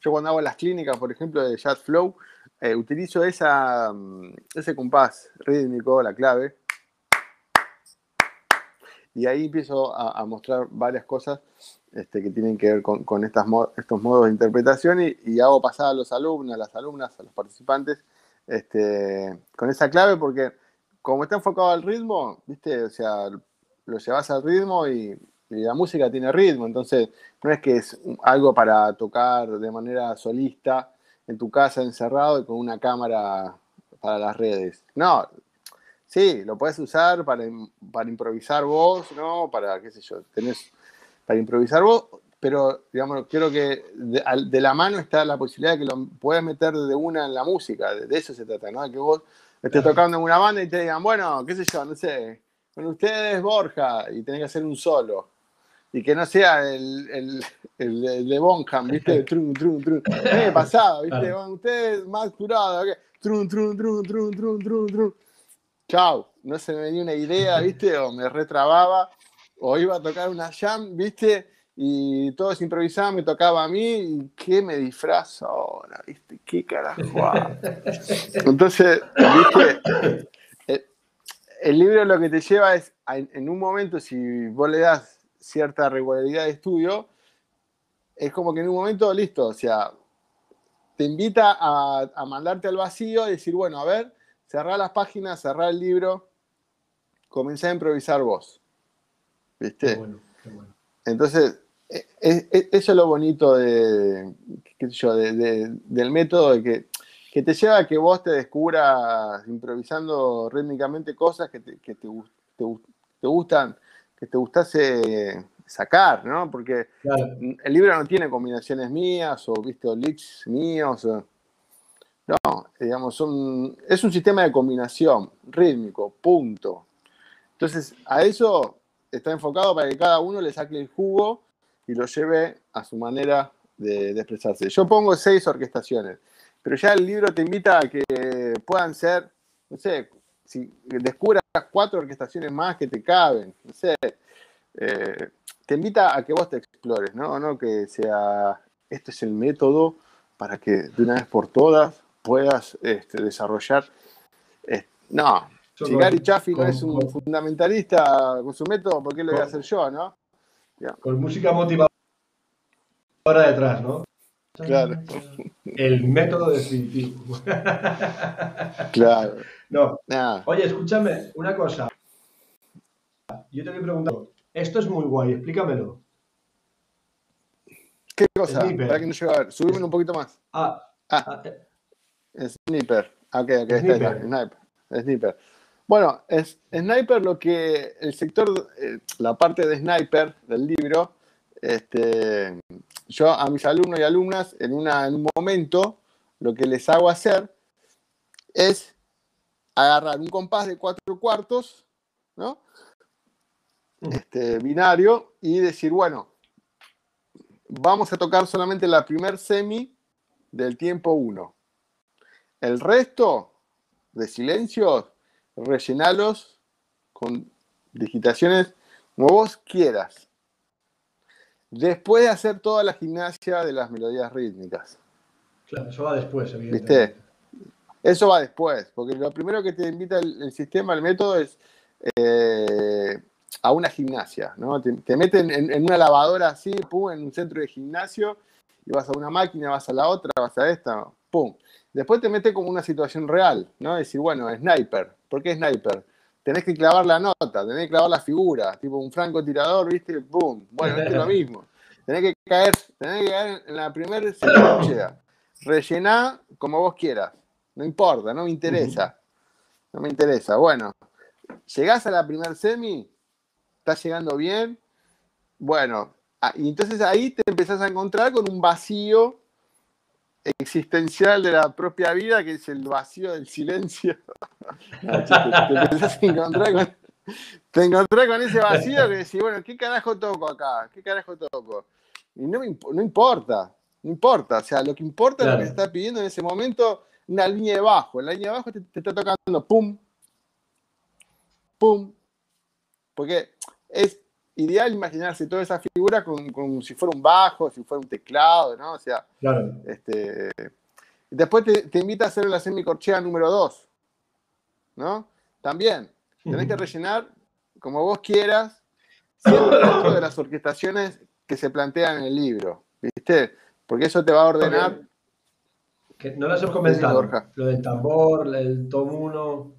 Yo cuando hago las clínicas, por ejemplo, de Jazz Flow, eh, utilizo esa, mm, ese compás rítmico, la clave, y ahí empiezo a, mostrar varias cosas este, que tienen que ver con, estas estos modos de interpretación y, hago pasar a los alumnos, a las alumnas, a los participantes, este, con esa clave porque como está enfocado al ritmo, ¿viste? O sea, lo llevas al ritmo y la música tiene ritmo, entonces no es que es algo para tocar de manera solista en tu casa encerrado y con una cámara para las redes. No, sí, lo puedes usar para, para improvisar vos, ¿no? Para, qué sé yo, tenés para improvisar vos, pero digamos, creo que de, la mano está la posibilidad de que lo puedas meter de una en la música, de, eso se trata, ¿no? De que vos estés tocando en una banda y te digan, bueno, qué sé yo, no sé, con ustedes Borja y tenés que hacer un solo y que no sea el, el, el, de Bonham, ¿viste? <laughs> Trun, trun, trun. me pasaba, ¿viste? Ustedes más curados, trun, trun, trun, trun, trun, trun, trun. Chau, no se me venía una idea, <laughs> ¿viste? O me retrababa o iba a tocar una jam, ¿viste? Y todos improvisaban, me tocaba a mí, y ¿qué me disfrazo ahora? ¿Viste? ¿Qué carajo? <laughs> Entonces, ¿viste? El, libro lo que te lleva es, en un momento, si vos le das cierta regularidad de estudio, es como que en un momento, listo, o sea, te invita a, mandarte al vacío y decir, bueno, a ver, cerrar las páginas, cerrar el libro, comenzar a improvisar vos. ¿Viste? Entonces, e, e, e, eso es lo bonito de, yo, del método, que, que, te lleva a que vos te descubras improvisando rítmicamente cosas que te, que te, te gustan, que te gustase sacar, ¿no? Porque el libro no tiene combinaciones mías o, viste, leaks míos. no, digamos, son, es un sistema de combinación rítmico, punto. Entonces, a eso está enfocado para que cada uno le saque el jugo y lo lleve a su manera de, expresarse. Yo pongo seis orquestaciones, pero ya el libro te invita a que puedan ser, no sé, si descubras cuatro orquestaciones más que te caben, no sé, eh, te invita a que vos te explores, ¿no? No que sea, este es el método para que de una vez por todas puedas este, desarrollar. Eh, no, si Gary Chaffee no es un fundamentalista con su método, ¿por qué lo voy a hacer yo, no? Con música motivadora detrás, ¿no? Claro. El método definitivo. <laughs> claro. No. Oye, escúchame, una cosa. Yo te voy preguntando, esto es muy guay, explícamelo. ¿Qué cosa? Para que no llegue a ver. Subime un poquito más. Ah. ah. ah eh. Sniper. Ok, ok, está, Sniper. Sniper. Bueno, es, Sniper lo que el sector, eh, la parte de Sniper del libro, este, yo a mis alumnos y alumnas en, una, en un momento lo que les hago hacer es agarrar un compás de cuatro cuartos, ¿no? este, binario y decir, bueno, vamos a tocar solamente la primer semi del tiempo 1. El resto de silencios, rellenalos con digitaciones como vos quieras. Después de hacer toda la gimnasia de las melodías rítmicas. Claro, eso va después, evidentemente. ¿Viste? Eso va después, porque lo primero que te invita el, sistema, el método es eh, a una gimnasia, ¿no? Te, meten en, una lavadora así, pum, en un centro de gimnasio, y vas a una máquina, vas a la otra, vas a esta, pum. Después te mete como una situación real, ¿no? Decir, bueno, sniper. ¿Por qué sniper? Tenés que clavar la nota, tenés que clavar la figura, tipo un francotirador, ¿viste? ¡Pum! Bueno, es lo mismo. Tenés que caer, tenés que caer en la primera secuencia. Rellená como vos quieras. No importa, no me interesa. No me interesa. Bueno, llegás a la primer semi, estás llegando bien. Bueno, ah, y entonces ahí te empezás a encontrar con un vacío existencial de la propia vida, que es el vacío del silencio. <laughs> te, encontrar con, ese vacío que decís, bueno, ¿qué carajo toco acá? ¿Qué carajo toco? Y no, no importa, no importa. O sea, lo que importa es lo que está pidiendo en ese momento, una línea de bajo. En la línea de bajo te, te está tocando pum, pum. Porque es ideal imaginarse toda esa figura con, si fuera un bajo, si fuera un teclado, ¿no? O sea, este, después te, invita a hacer la semicorchea número 2, ¿no? También, tenés que rellenar como vos quieras, siempre dentro de las orquestaciones que se plantean en el libro, ¿viste? Porque eso te va a ordenar. Que no las hemos comentado. Lo del tambor, el tom 1.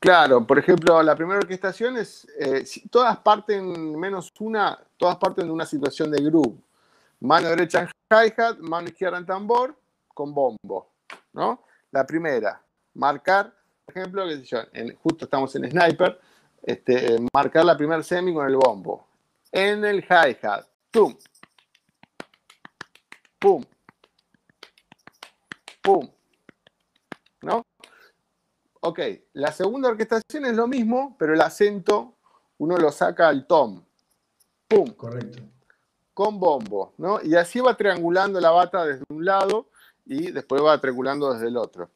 Claro, por ejemplo, la primera orquestación es, eh, todas parten, menos una, todas parten de una situación de groove. Mano derecha en hi-hat, mano izquierda en tambor, con bombo, ¿no? La primera, marcar, por ejemplo, justo estamos en Sniper, este, marcar la primera semi con el bombo. En el hi-hat, pum, pum, pum, ¿no? Ok, la segunda orquestación es lo mismo, pero el acento uno lo saca al tom. ¡Pum! Correcto. Con bombo, ¿no? Y así va triangulando la bata desde un lado y después va triangulando desde el otro.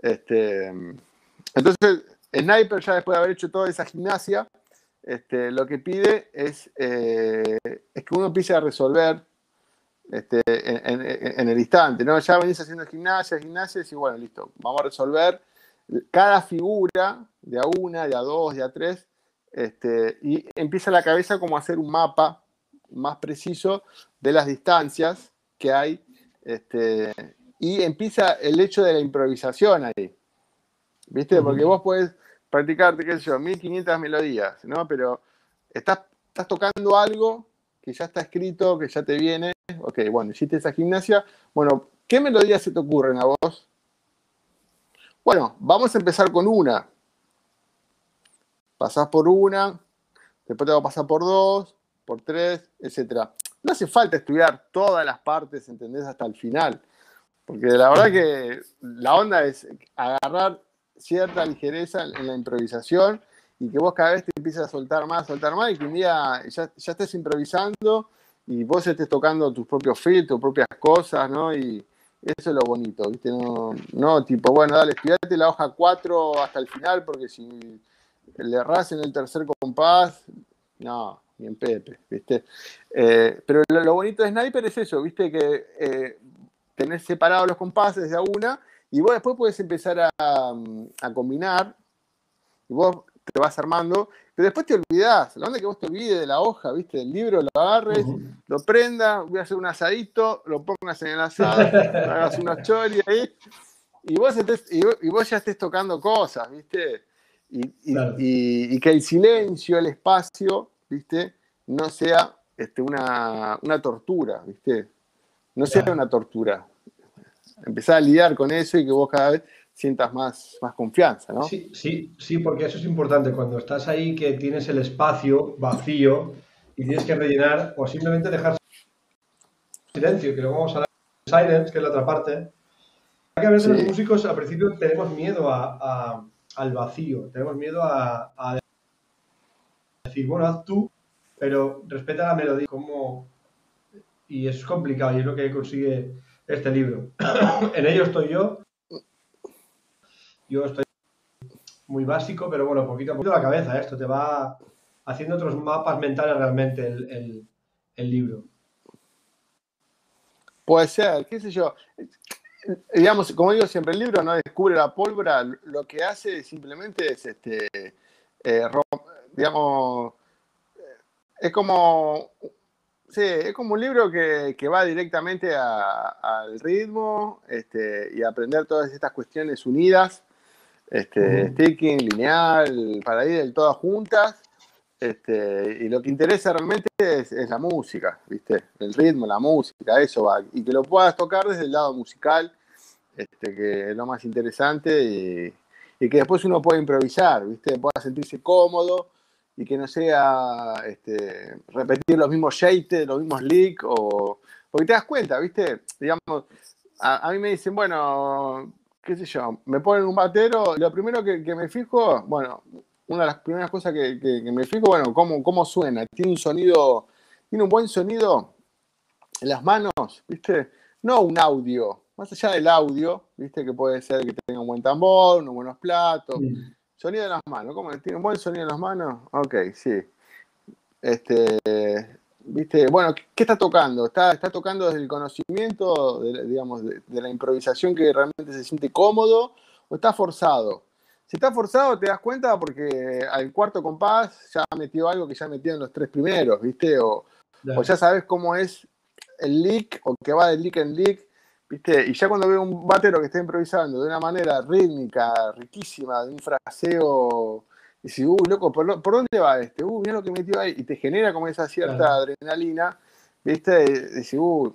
Este, entonces, Sniper, ya después de haber hecho toda esa gimnasia, este, lo que pide es, eh, es que uno empiece a resolver este, en, el instante, ¿no? Ya venís haciendo gimnasia, gimnasia, y bueno, listo, vamos a resolver cada figura de a una, de a dos, de a tres, este, y empieza la cabeza como a hacer un mapa más preciso de las distancias que hay, este, y empieza el hecho de la improvisación ahí, ¿viste? Porque vos puedes practicarte, qué sé yo, 1500 melodías, ¿no? Pero estás, estás tocando algo que ya está escrito, que ya te viene, ok, bueno, hiciste esa gimnasia, bueno, ¿qué melodías se te ocurren a vos? Bueno, vamos a empezar con una. Pasás por una, después te vas a pasar por dos, por tres, etc. No hace falta estudiar todas las partes, ¿entendés? Hasta el final. Porque la verdad que la onda es agarrar cierta ligereza en la improvisación y que vos cada vez te empieces a soltar más, soltar más y que un día ya, ya estés improvisando y vos estés tocando tus propios filtros, tus propias cosas, ¿no? Y eso es lo bonito, ¿viste? No, tipo, bueno, dale, estudiate la hoja 4 hasta el final porque si le erras en el tercer compás, no, ni en Pepe, ¿viste? Eh, pero lo, bonito de Sniper es eso, ¿viste? Que eh, tenés separados los compases de a una y vos después puedes empezar a, a, combinar y vos te vas armando, pero después te olvidás, la onda que vos te olvides de la hoja, ¿viste? Del libro, lo agarres, lo prendas, voy a hacer un asadito, lo pongas en el asado, <laughs> hagas unos chori ahí, y vos, y, vos ya estés tocando cosas, ¿viste? Y, y, que el silencio, el espacio, ¿viste? No sea este, una, una tortura, ¿viste? No sea una tortura empezar a lidiar con eso y que vos cada vez sientas más, más confianza, ¿no? Sí, sí, sí, porque eso es importante. Cuando estás ahí que tienes el espacio vacío y tienes que rellenar o simplemente dejar silencio, que luego vamos a hablar de silence, que es la otra parte. Hay que a veces los músicos al principio tenemos miedo a, al vacío, tenemos miedo a, a, decir, bueno, haz tú, pero respeta la melodía, como... Y es complicado y es lo que consigue este libro. <coughs> en ello estoy yo. Yo estoy muy básico, pero bueno, poquito a poquito la cabeza. Esto te va haciendo otros mapas mentales realmente el, libro. Puede ser, qué sé yo. Digamos, como digo siempre, el libro no descubre la pólvora, lo que hace simplemente es, este, eh, digamos, es como Sí, es como un libro que, va directamente al ritmo este, y aprender todas estas cuestiones unidas, este, sticking, lineal, para ir todas juntas. Este, y lo que interesa realmente es, la música, ¿viste? El ritmo, la música, eso va. Y que lo puedas tocar desde el lado musical, este, que es lo más interesante, y, y que después uno pueda improvisar, ¿viste? Pueda sentirse cómodo y que no sea este, repetir los mismos shapes, los mismos leaks, o, porque te das cuenta, ¿viste? Digamos, a, mí me dicen, bueno, qué sé yo, me ponen un batero, lo primero que, me fijo, bueno, una de las primeras cosas que, me fijo, bueno, cómo, cómo suena, tiene un sonido, tiene un buen sonido en las manos, ¿viste? No un audio, más allá del audio, ¿viste? Que puede ser que tenga un buen tambor, unos buenos platos. Sonido de las manos, ¿cómo? ¿Tiene un buen sonido en las manos? Ok, sí. Este, viste, bueno, ¿qué está tocando? ¿Está, está tocando desde el conocimiento, de, digamos, de, la improvisación que realmente se siente cómodo o está forzado? Si está forzado, te das cuenta porque al cuarto compás ya metió algo que ya metió en los tres primeros, ¿viste? O, o ya sabes cómo es el lick o que va de lick en lick ¿Viste? Y ya cuando veo un batero que está improvisando de una manera rítmica, riquísima, de un fraseo, y si, uy, loco, ¿por, dónde va este? Uy, mira lo que metió ahí. Y te genera como esa cierta adrenalina, ¿viste? Decir, uy,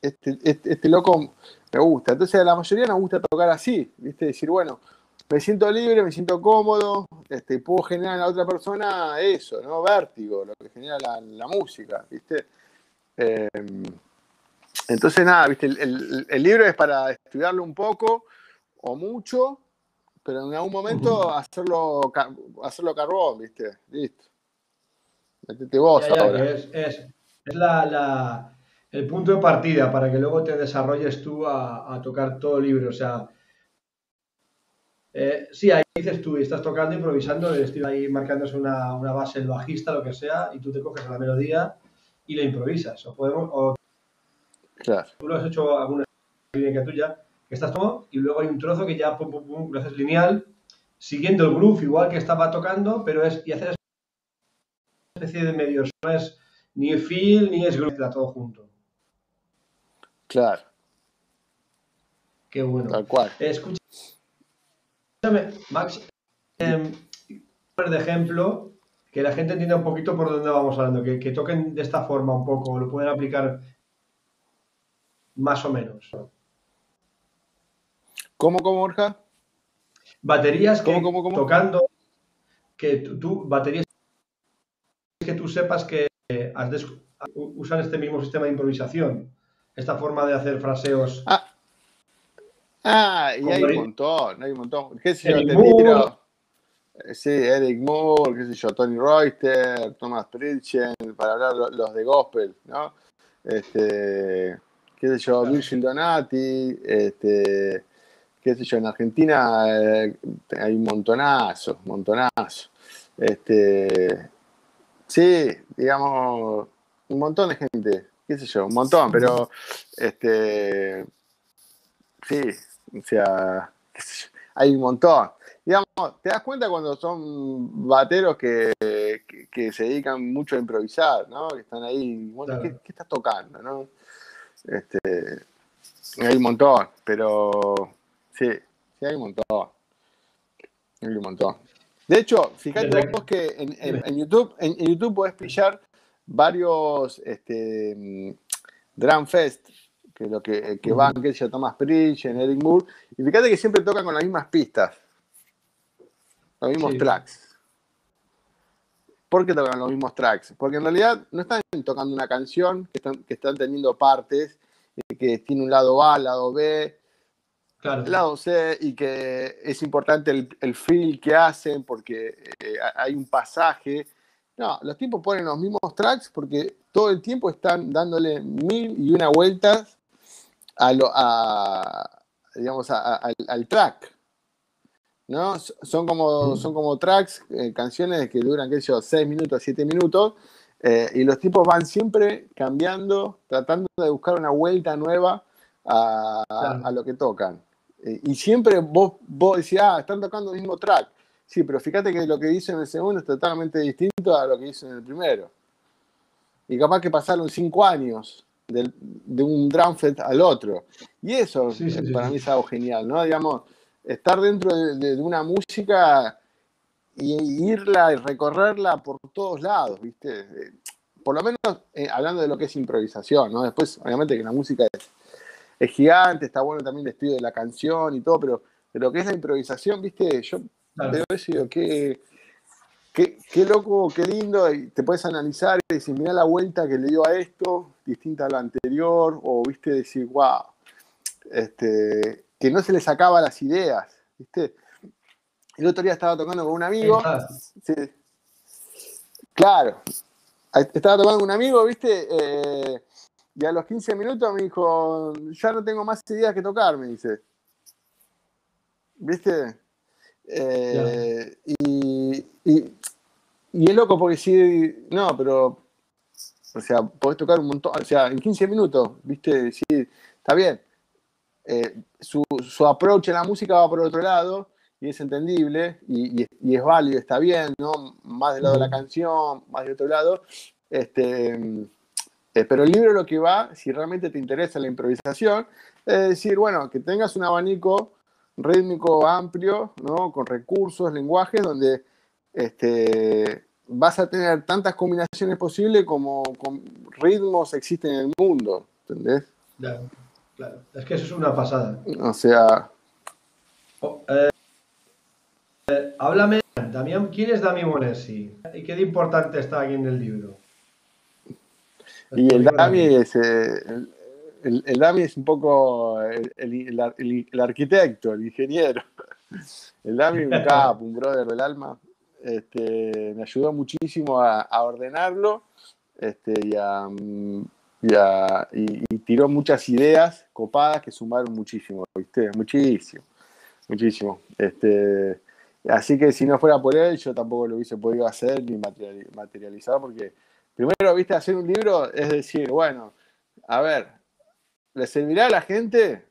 este, este, este, loco me gusta. Entonces a la mayoría nos gusta tocar así, ¿viste? Decir, bueno, me siento libre, me siento cómodo, este, puedo generar en la otra persona eso, ¿no? Vértigo, lo que genera la, música, ¿viste? Eh, entonces, nada, ¿viste? El, libro es para estudiarlo un poco o mucho, pero en algún momento hacerlo, hacerlo carbón, ¿viste? Listo. Metete vos ahora. es, es, la, el punto de partida para que luego te desarrolles tú a, tocar todo el libro. O sea, Eh, sí, ahí dices tú, y estás tocando, improvisando, estoy ahí marcándose una, una, base, el bajista, lo que sea, y tú te coges la melodía y la improvisas. O podemos, o claro. tú lo has hecho alguna técnica tuya, que estás todo, y luego hay un trozo que ya pum, pum, pum, lo haces lineal, siguiendo el groove igual que estaba tocando, pero es, y haces una especie de medios, no es ni feel ni es groove, todo junto. Claro. Qué bueno. Tal cual. Escucha, Max, eh, de ejemplo, que la gente entienda un poquito por dónde vamos hablando, que, que toquen de esta forma un poco, lo pueden aplicar más o menos. ¿Cómo, cómo, Borja? Baterías que ¿Cómo, cómo, cómo? tocando, que tú, baterías que tú sepas que has usan este mismo sistema de improvisación, esta forma de hacer fraseos. Ah, ah y hay un montón, hay un montón. ¿Qué sé yo? Te tiro. Sí, Eric Moore, qué sé yo, Tony Reuter, Thomas Pritchen, para hablar lo- los de gospel, ¿no? Este, qué sé yo. Virgil Donati, este, qué sé yo, en Argentina eh, hay un montonazo, montonazo. Este, sí, digamos, un montón de gente, qué sé yo, un montón, pero este, sí, o sea, qué sé yo, hay un montón. Digamos, te das cuenta cuando son bateros que, que, que se dedican mucho a improvisar, ¿no? Que están ahí, bueno. ¿qué, qué estás tocando, no? Este, hay un montón, pero sí, sí hay un montón. Hay un montón. De hecho, fíjate vos que en, en- Dime. en YouTube, en, en YouTube podés pillar varios este, mm, Drum Fest, que lo que, que Ujú. van, que sea Thomas Pritch, en Eric Moore, y fíjate que siempre tocan con las mismas pistas, los mismos Sí. tracks. ¿Por qué tocan los mismos tracks? Porque en realidad no están tocando una canción que están, que están teniendo partes, y que tiene un lado A, lado B, Claro. C, y que es importante el, el feel que hacen porque eh, hay un pasaje. No, los tipos ponen los mismos tracks porque todo el tiempo están dándole mil y una vueltas a lo, a, digamos, a- al, al track. ¿no? Son como, Mm. son como tracks, eh, canciones que duran, qué sé yo, 6 minutos, 7 minutos, eh, y los tipos van siempre cambiando, tratando de buscar una vuelta nueva a, Claro. a lo que tocan. Eh, y siempre vos, vos decís, ah, están tocando el mismo track. Sí, pero fíjate que lo que dicen en el segundo es totalmente distinto a lo que dicen en el primero. Y capaz que pasaron cinco años del- de un drum set al otro. Y eso Sí, sí, sí, para sí. mí es algo genial, ¿no? Digamos, estar dentro de, de- de una música y, y irla y recorrerla por todos lados, ¿viste? Eh, Por lo menos eh, hablando de lo que es improvisación, ¿no? Después, obviamente que la música es, es gigante, está bueno también el estudio de la canción y todo, pero de lo que es la improvisación, ¿viste? Yo Claro. veo eso y digo, qué, qué, qué loco, qué lindo, y te puedes analizar y decir, mirá la vuelta que le dio a esto, distinta a la anterior, o, ¿viste? Decir, wow, este, que no se le sacaba las ideas, ¿viste? El otro día estaba tocando con un amigo, Sí. Claro. Estaba tomando con un amigo, ¿viste? Eh, y a los 15 minutos me dijo, ya no tengo más ideas que tocar, me dice. ¿Viste? Eh, y, y, y es loco porque sí, no, pero, o sea, podés tocar un montón, o sea, en 15 minutos, ¿viste? Sí, está bien. Eh, su, su approach a la música va por otro lado y es entendible y, y- y es válido, está bien, ¿no? Más del lado de la canción, más de otro lado. Este, eh, pero el libro lo que va, si realmente te interesa la improvisación, es decir, bueno, que tengas un abanico rítmico amplio, ¿no? Con recursos, lenguajes, donde este, vas a tener tantas combinaciones posibles como con ritmos existen en el mundo, ¿entendés? Claro, claro. Es que eso es una pasada. O sea, Oh, eh, eh, háblame, Damián, ¿quién es Dami Monesi? ¿Y qué de importante está aquí en el libro? Y el Dami es, eh, el, el- el Dami es un poco el, el- arquitecto, el ingeniero. El Dami, un <laughs> capo, un brother del alma, este, me ayudó muchísimo a, a ordenarlo este, y, a, y, a- y- y tiró muchas ideas copadas que sumaron muchísimo, ¿viste? Muchísimo. muchísimo. Este, así que si no fuera por él, yo tampoco lo hubiese podido hacer ni materializar, porque primero, viste, hacer un libro es decir, bueno, a ver, ¿le servirá a la gente?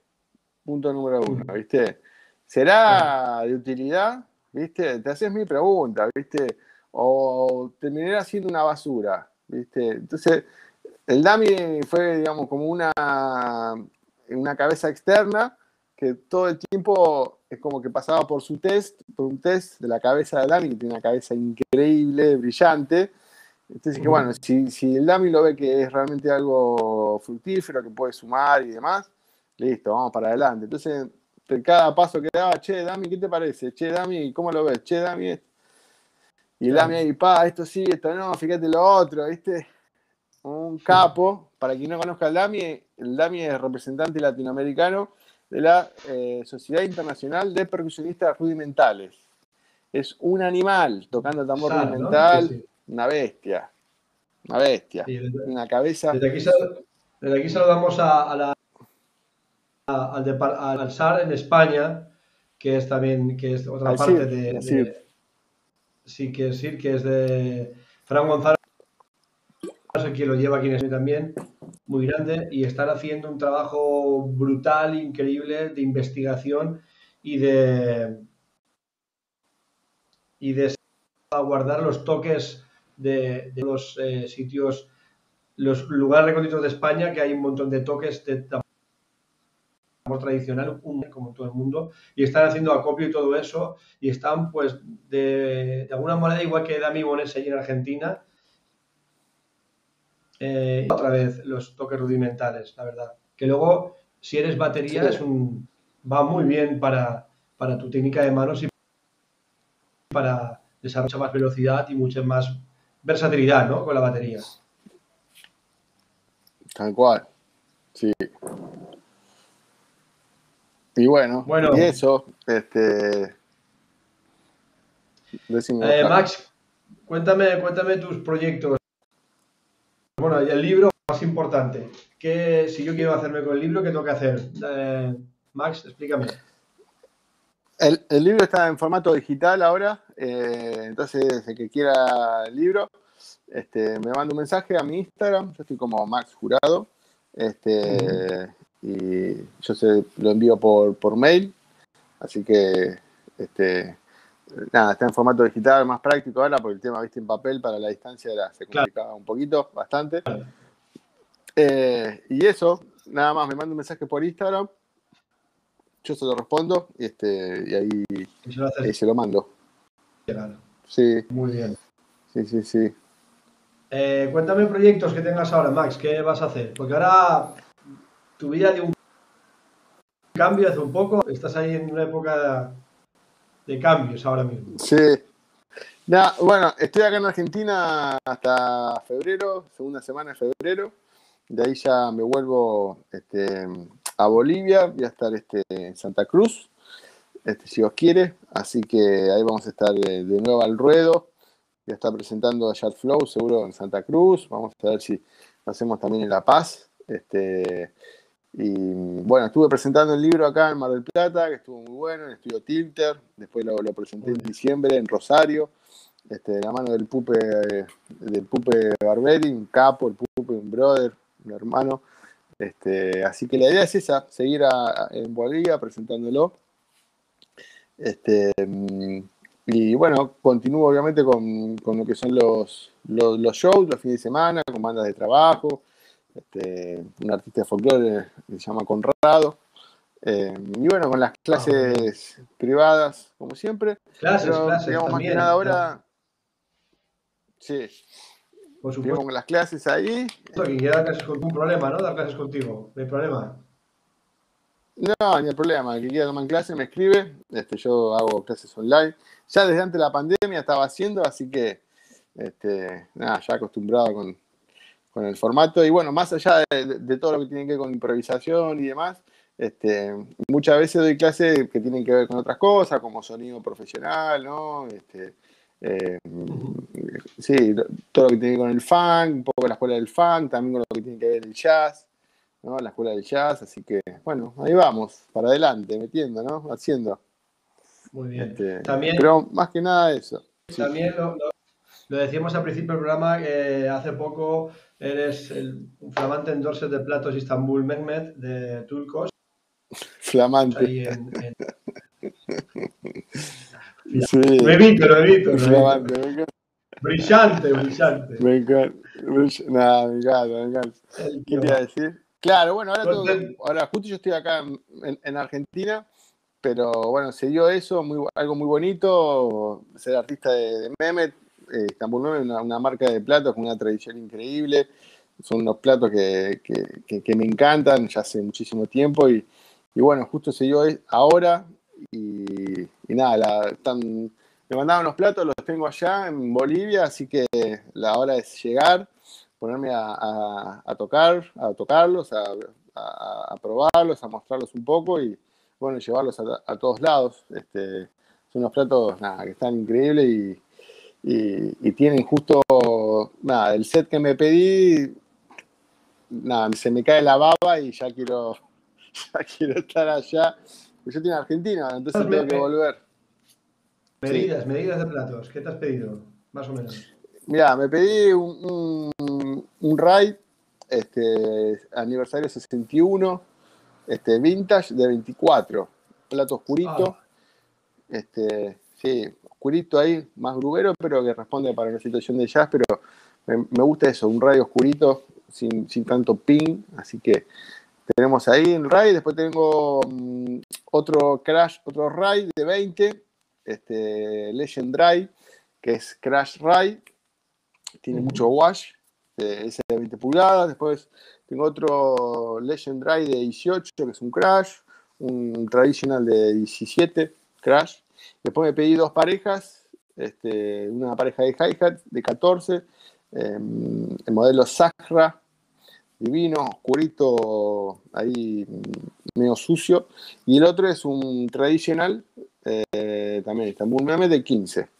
Punto número uno, ¿viste? ¿Será de utilidad? ¿Viste? Te haces mi pregunta, ¿viste? O terminará siendo una basura, ¿viste? Entonces, el dummy fue, digamos, como una, una cabeza externa que todo el tiempo es como que pasaba por su test, por un test de la cabeza de dummy, que tiene una cabeza increíble, brillante. Entonces, que bueno, si, si el dummy lo ve que es realmente algo fructífero, que puede sumar y demás, listo, vamos para adelante. Entonces, cada paso que daba, che, Dami, ¿qué te parece? Che, Dami, ¿cómo lo ves? Che, Dami, y el Dami ahí, pa, esto sí, esto no, fíjate lo otro, ¿viste? un capo. Para quien no conozca al Dami, el Dami es representante latinoamericano de la eh, Sociedad Internacional de Percusionistas Rudimentales. Es un animal tocando tambor rudimental, una bestia. Una bestia. una cabeza. Desde aquí, saludamos a, la, al, SAR en España, que es también que es otra parte de, de, Sí, que es, que es de Fran González quien lo lleva aquí en España también, muy grande, y están haciendo un trabajo brutal, increíble, de investigación y de y de guardar los toques de, los eh, sitios, los lugares recónditos de España, que hay un montón de toques de tambor tradicional, como en todo el mundo, y están haciendo acopio y todo eso, y están pues de, alguna manera, igual que Dami Bones allí en Argentina, eh, otra vez los toques rudimentales, la verdad. Que luego, si eres batería, es un, va muy bien para, para tu técnica de manos y para desarrollar más velocidad y mucha más versatilidad ¿no? con la batería. Tal cual, sí. Y bueno, bueno y eso, este... Eh, Max, cuéntame, cuéntame tus proyectos bueno, y el libro más importante. ¿Qué, si yo quiero hacerme con el libro, ¿qué tengo que hacer? Eh, Max, explícame. El, libro está en formato digital ahora, eh, entonces el que quiera el libro, este, me manda un mensaje a mi Instagram, yo estoy como Max Jurado, este, y yo se lo envío por, por mail, así que este, nada, está en formato digital, más práctico ahora, porque el tema, viste, en papel para la distancia era, se complicaba un poquito, bastante. Eh, y eso, nada más, me manda un mensaje por Instagram, yo se lo respondo y, este, y ahí, se lo mando. Sí. Muy bien. Sí, sí, sí. Eh, cuéntame proyectos que tengas ahora, Max, ¿qué vas a hacer? Porque ahora tu vida dio un cambio hace un poco, estás ahí en una época de cambios ahora mismo. Sí. bueno, estoy acá en Argentina hasta febrero, segunda semana de febrero. De ahí ya me vuelvo este, a Bolivia, voy a estar este, en Santa Cruz, este, si os quiere. Así que ahí vamos a estar de, nuevo al ruedo. Voy a estar presentando a Chat Flow seguro en Santa Cruz. Vamos a ver si lo hacemos también en La Paz. Este, y bueno, estuve presentando el libro acá en Mar del Plata, que estuvo muy bueno, en el estudio Tilter. Después lo, presenté en diciembre en Rosario, este, de la mano del Pupe, del Pupe Barberi, un capo, el Pupe, un brother, un hermano. Este, así que la idea es esa, seguir en Bolivia presentándolo. Este, y bueno, continúo obviamente con, lo que son los, los, los shows, los fines de semana, con bandas de trabajo este, un artista de folclore que se llama Conrado. Eh, y bueno, con las clases privadas, como siempre. Clases, clases. Digamos, más que nada ahora. Sí. Por supuesto. con las clases ahí. Que quiera dar clases con un problema, ¿no? Dar clases contigo. No hay problema. No, ni el problema. El que quiera tomar clases me escribe. Este, yo hago clases online. Ya desde antes de la pandemia estaba haciendo, así que este, nada, ya acostumbrado con, con el formato. Y bueno, más allá de, todo lo que tiene que ver con improvisación y demás, este, muchas veces doy clases que tienen que ver con otras cosas, como sonido profesional, ¿no? Este, eh, sí, todo lo que tiene que ver con el funk, un poco la escuela del funk, también con lo que tiene que ver el jazz, ¿no? La escuela del jazz, así que, bueno, ahí vamos, para adelante, metiendo, ¿no? Haciendo. Muy bien. Este, También, pero más que nada eso. Sí. también lo, lo- lo decíamos al principio del programa que hace poco eres el, flamante endorser de platos Istanbul Mehmet de Turcos Flamante. ahí en, en- <laughs> Sí. Lo evito, lo evito, lo evito. Flamante. Brillante, brillante. Me encanta. Nada, me encanta, me encanta. ¿Qué tío. te iba a decir? Claro, bueno, ahora, todo- ahora justo yo estoy acá en, en- en Argentina, pero bueno, se dio eso, muy, algo muy bonito, ser artista de, de Mehmet, eh, Mehmet, una, una marca de platos con una tradición increíble, son unos platos que, que- que- que me encantan ya hace muchísimo tiempo y, y bueno, justo se dio es- ahora y, y nada, la- están, me mandaron los platos, los tengo allá en Bolivia, así que la hora es llegar ponerme a, a- a tocar, a tocarlos, a, a- a probarlos, a mostrarlos un poco y bueno, llevarlos a, a todos lados. Este, son unos platos nada, que están increíbles y, y- y tienen justo nada, el set que me pedí, nada, se me cae la baba y ya quiero, <laughs> ya quiero estar allá. Pues yo estoy en Argentina, entonces tengo que volver. Medidas, medidas de platos. ¿Qué te has pedido? Más o menos. Mira, me pedí un, un, un raid este, aniversario 61, este, vintage de 24, plato oscurito, Ah. este, sí, oscurito ahí, más grubero, pero que responde para una situación de jazz, pero me, me gusta eso, un raid oscurito, sin, sin tanto ping, así que tenemos ahí el raid, después tengo mm, otro crash, otro raid de 20, este, Legend Drive, que es Crash Tiene mucho wash, eh, ese de 20 pulgadas. Después tengo otro Legend Drive de 18, que es un Crash, un Traditional de 17, Crash. Después me pedí dos parejas, este, una pareja de hi-hat de 14, eh, el modelo Sahra, divino, oscurito, ahí mm, medio sucio. Y el otro es un Traditional, eh, también Istanbul Mehmet de 15.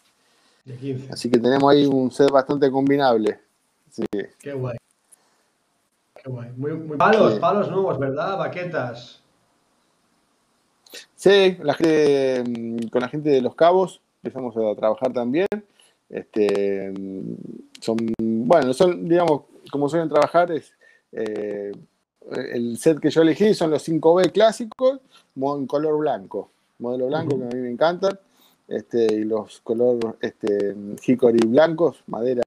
De 15. Así que tenemos ahí un set bastante combinable. Sí. Qué guay. Qué guay. Muy, muy... Palos, Sí. palos nuevos, ¿verdad? Baquetas. Sí, la gente, mm, con la gente de Los Cabos empezamos a trabajar también. Este, mm, son, bueno, son, digamos, como suelen trabajar, es eh, el set que yo elegí son los 5B clásicos, en color blanco, modelo blanco que a mí me encantan, este, y los color este, hickory blancos, madera,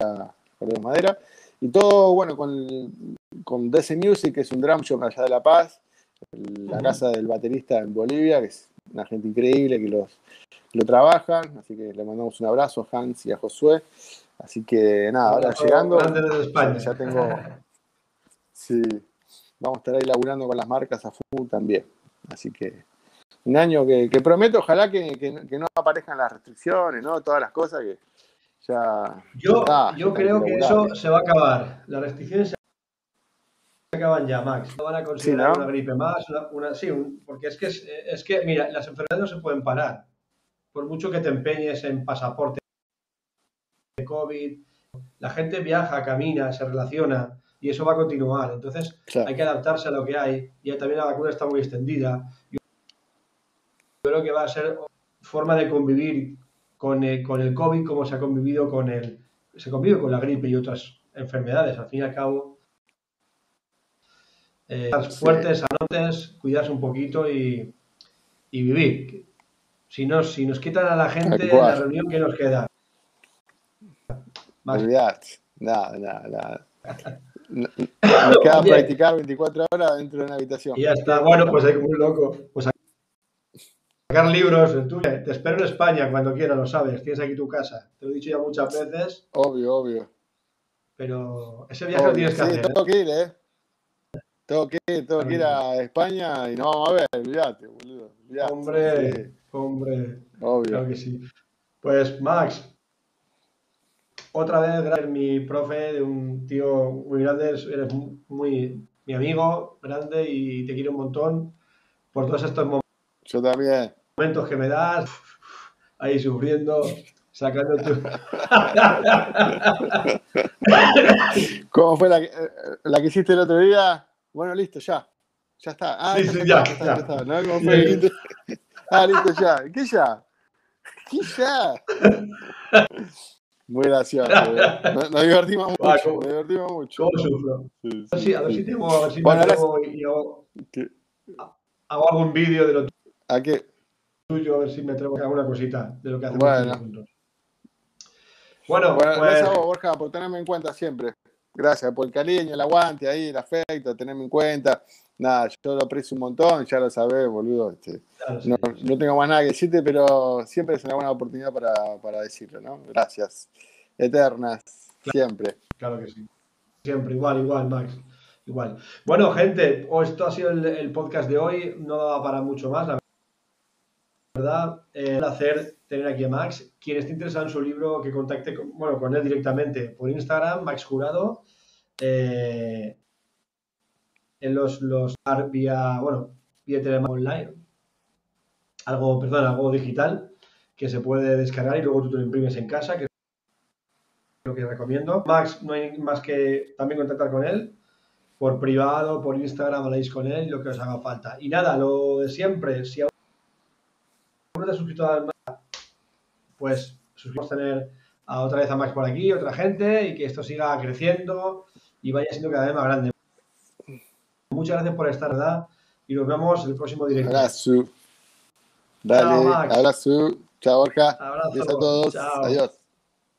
color madera, y todo, bueno, con, con DC Music, que es un drum shop allá de La Paz, la casa del baterista en Bolivia, que es una gente increíble que los lo trabajan, así que le mandamos un abrazo a Hans y a Josué. Así que nada, ahora llegando, España. ya tengo, sí, vamos a estar ahí laburando con las marcas a full también. Así que un año que, que prometo, ojalá que, que- que no aparezcan las restricciones, ¿no? Todas las cosas que ya... Yo, ya ya creo que eso se va a acabar. Las restricciones se acaban ya, Max. No van a considerar ¿no? una gripe más, una, una- sí, un- porque es que, es, es que, mira, las enfermedades no se pueden parar. Por mucho que te empeñes en pasaporte de COVID, la gente viaja, camina, se relaciona y eso va a continuar. Entonces, Claro. hay que adaptarse a lo que hay. Y también la vacuna está muy extendida. Creo que va a ser forma de convivir con el, con el COVID como se ha convivido con el se convive con la gripe y otras enfermedades. Al fin y al cabo, eh, estar fuertes, sanotes, cuidarse un poquito y, y vivir. Si nos, si nos quitan a la gente la reunión, ¿qué nos queda? Más-. Nada, nada, nada. No- <coughs> Nos queda practicar 24 horas dentro de una habitación. Y ya está. Bueno, pues hay como un loco. Pues sacar libros. Te espero en España cuando quieras, lo sabes. Tienes aquí tu casa. Te lo he dicho ya muchas veces, Obvio, obvio. pero ese viaje lo obvio. tienes que Sí, hacer. ¿eh? tengo que ir, ¿eh? Tengo que ir, tengo que ir a España y vamos a ver, olvídate, boludo. olvidate. Hombre, Sí, hombre. obvio. Claro que sí. Pues Max, otra vez gracias mi profe de un tío muy grande, eres muy mi amigo grande y te quiero un montón por todos estos Yo también. momentos que me das, <laughs> ahí sufriendo, sacando tu... <laughs> ¿Cómo fue la que, eh, la que hiciste el otro día? Bueno, listo, ya. Ya está. Ah, Sí, ya sí, está, ya, está, ya. está. ¿No? ¿Cómo fue? ah, listo, ya. ¿Qué ya? Quizá. Muy gracioso. eh. Nos, nos divertimos mucho. Ah. Nos divertimos mucho. ¿Cómo sufro? Sí, sí, si, a ver sí. si tengo, a ver si Bueno, me ahora atrevo y hago, ¿Qué? hago algún vídeo de lo ¿A qué? tuyo, a ver si me atrevo a alguna cosita de lo que hacemos Bueno. juntos. Bueno, Bueno, pues gracias a vos, Borja, por tenerme en cuenta siempre. Gracias por el cariño, el aguante ahí, el afecto, tenerme en cuenta. Nada, yo lo aprecio un montón, ya lo sabés, boludo. este, claro, sí, no, sí. no tengo más nada que decirte, pero siempre es una buena oportunidad para, para decirlo, ¿no? Gracias. Eternas, siempre. Claro que sí. Siempre, igual, igual, Max. Igual. Bueno, gente, esto ha sido el, el podcast de hoy. No daba para mucho más, la verdad. Eh, un placer tener aquí a Max. Quien esté interesado en su libro, que contacte con, bueno, con él directamente por Instagram, Max Jurado. Eh, en los, los vía, bueno, vía online. Algo, perdón, algo digital que se puede descargar y luego tú te lo imprimes en casa, que es lo que recomiendo. Max, no hay más que también contactar con él por privado, por Instagram, habláis con él, lo que os haga falta. Y nada, lo de siempre, si aún no te has suscrito al pues suscribimos tener a otra vez a Max por aquí, otra gente, y que esto siga creciendo y vaya siendo cada vez más grande. Muchas gracias por estar, ¿verdad? Y nos vemos en el próximo directo. Abrazo. Dale, Chao, Max. abrazo. Chao, Borja. Abrazo. Besos a todos. Chao. Adiós.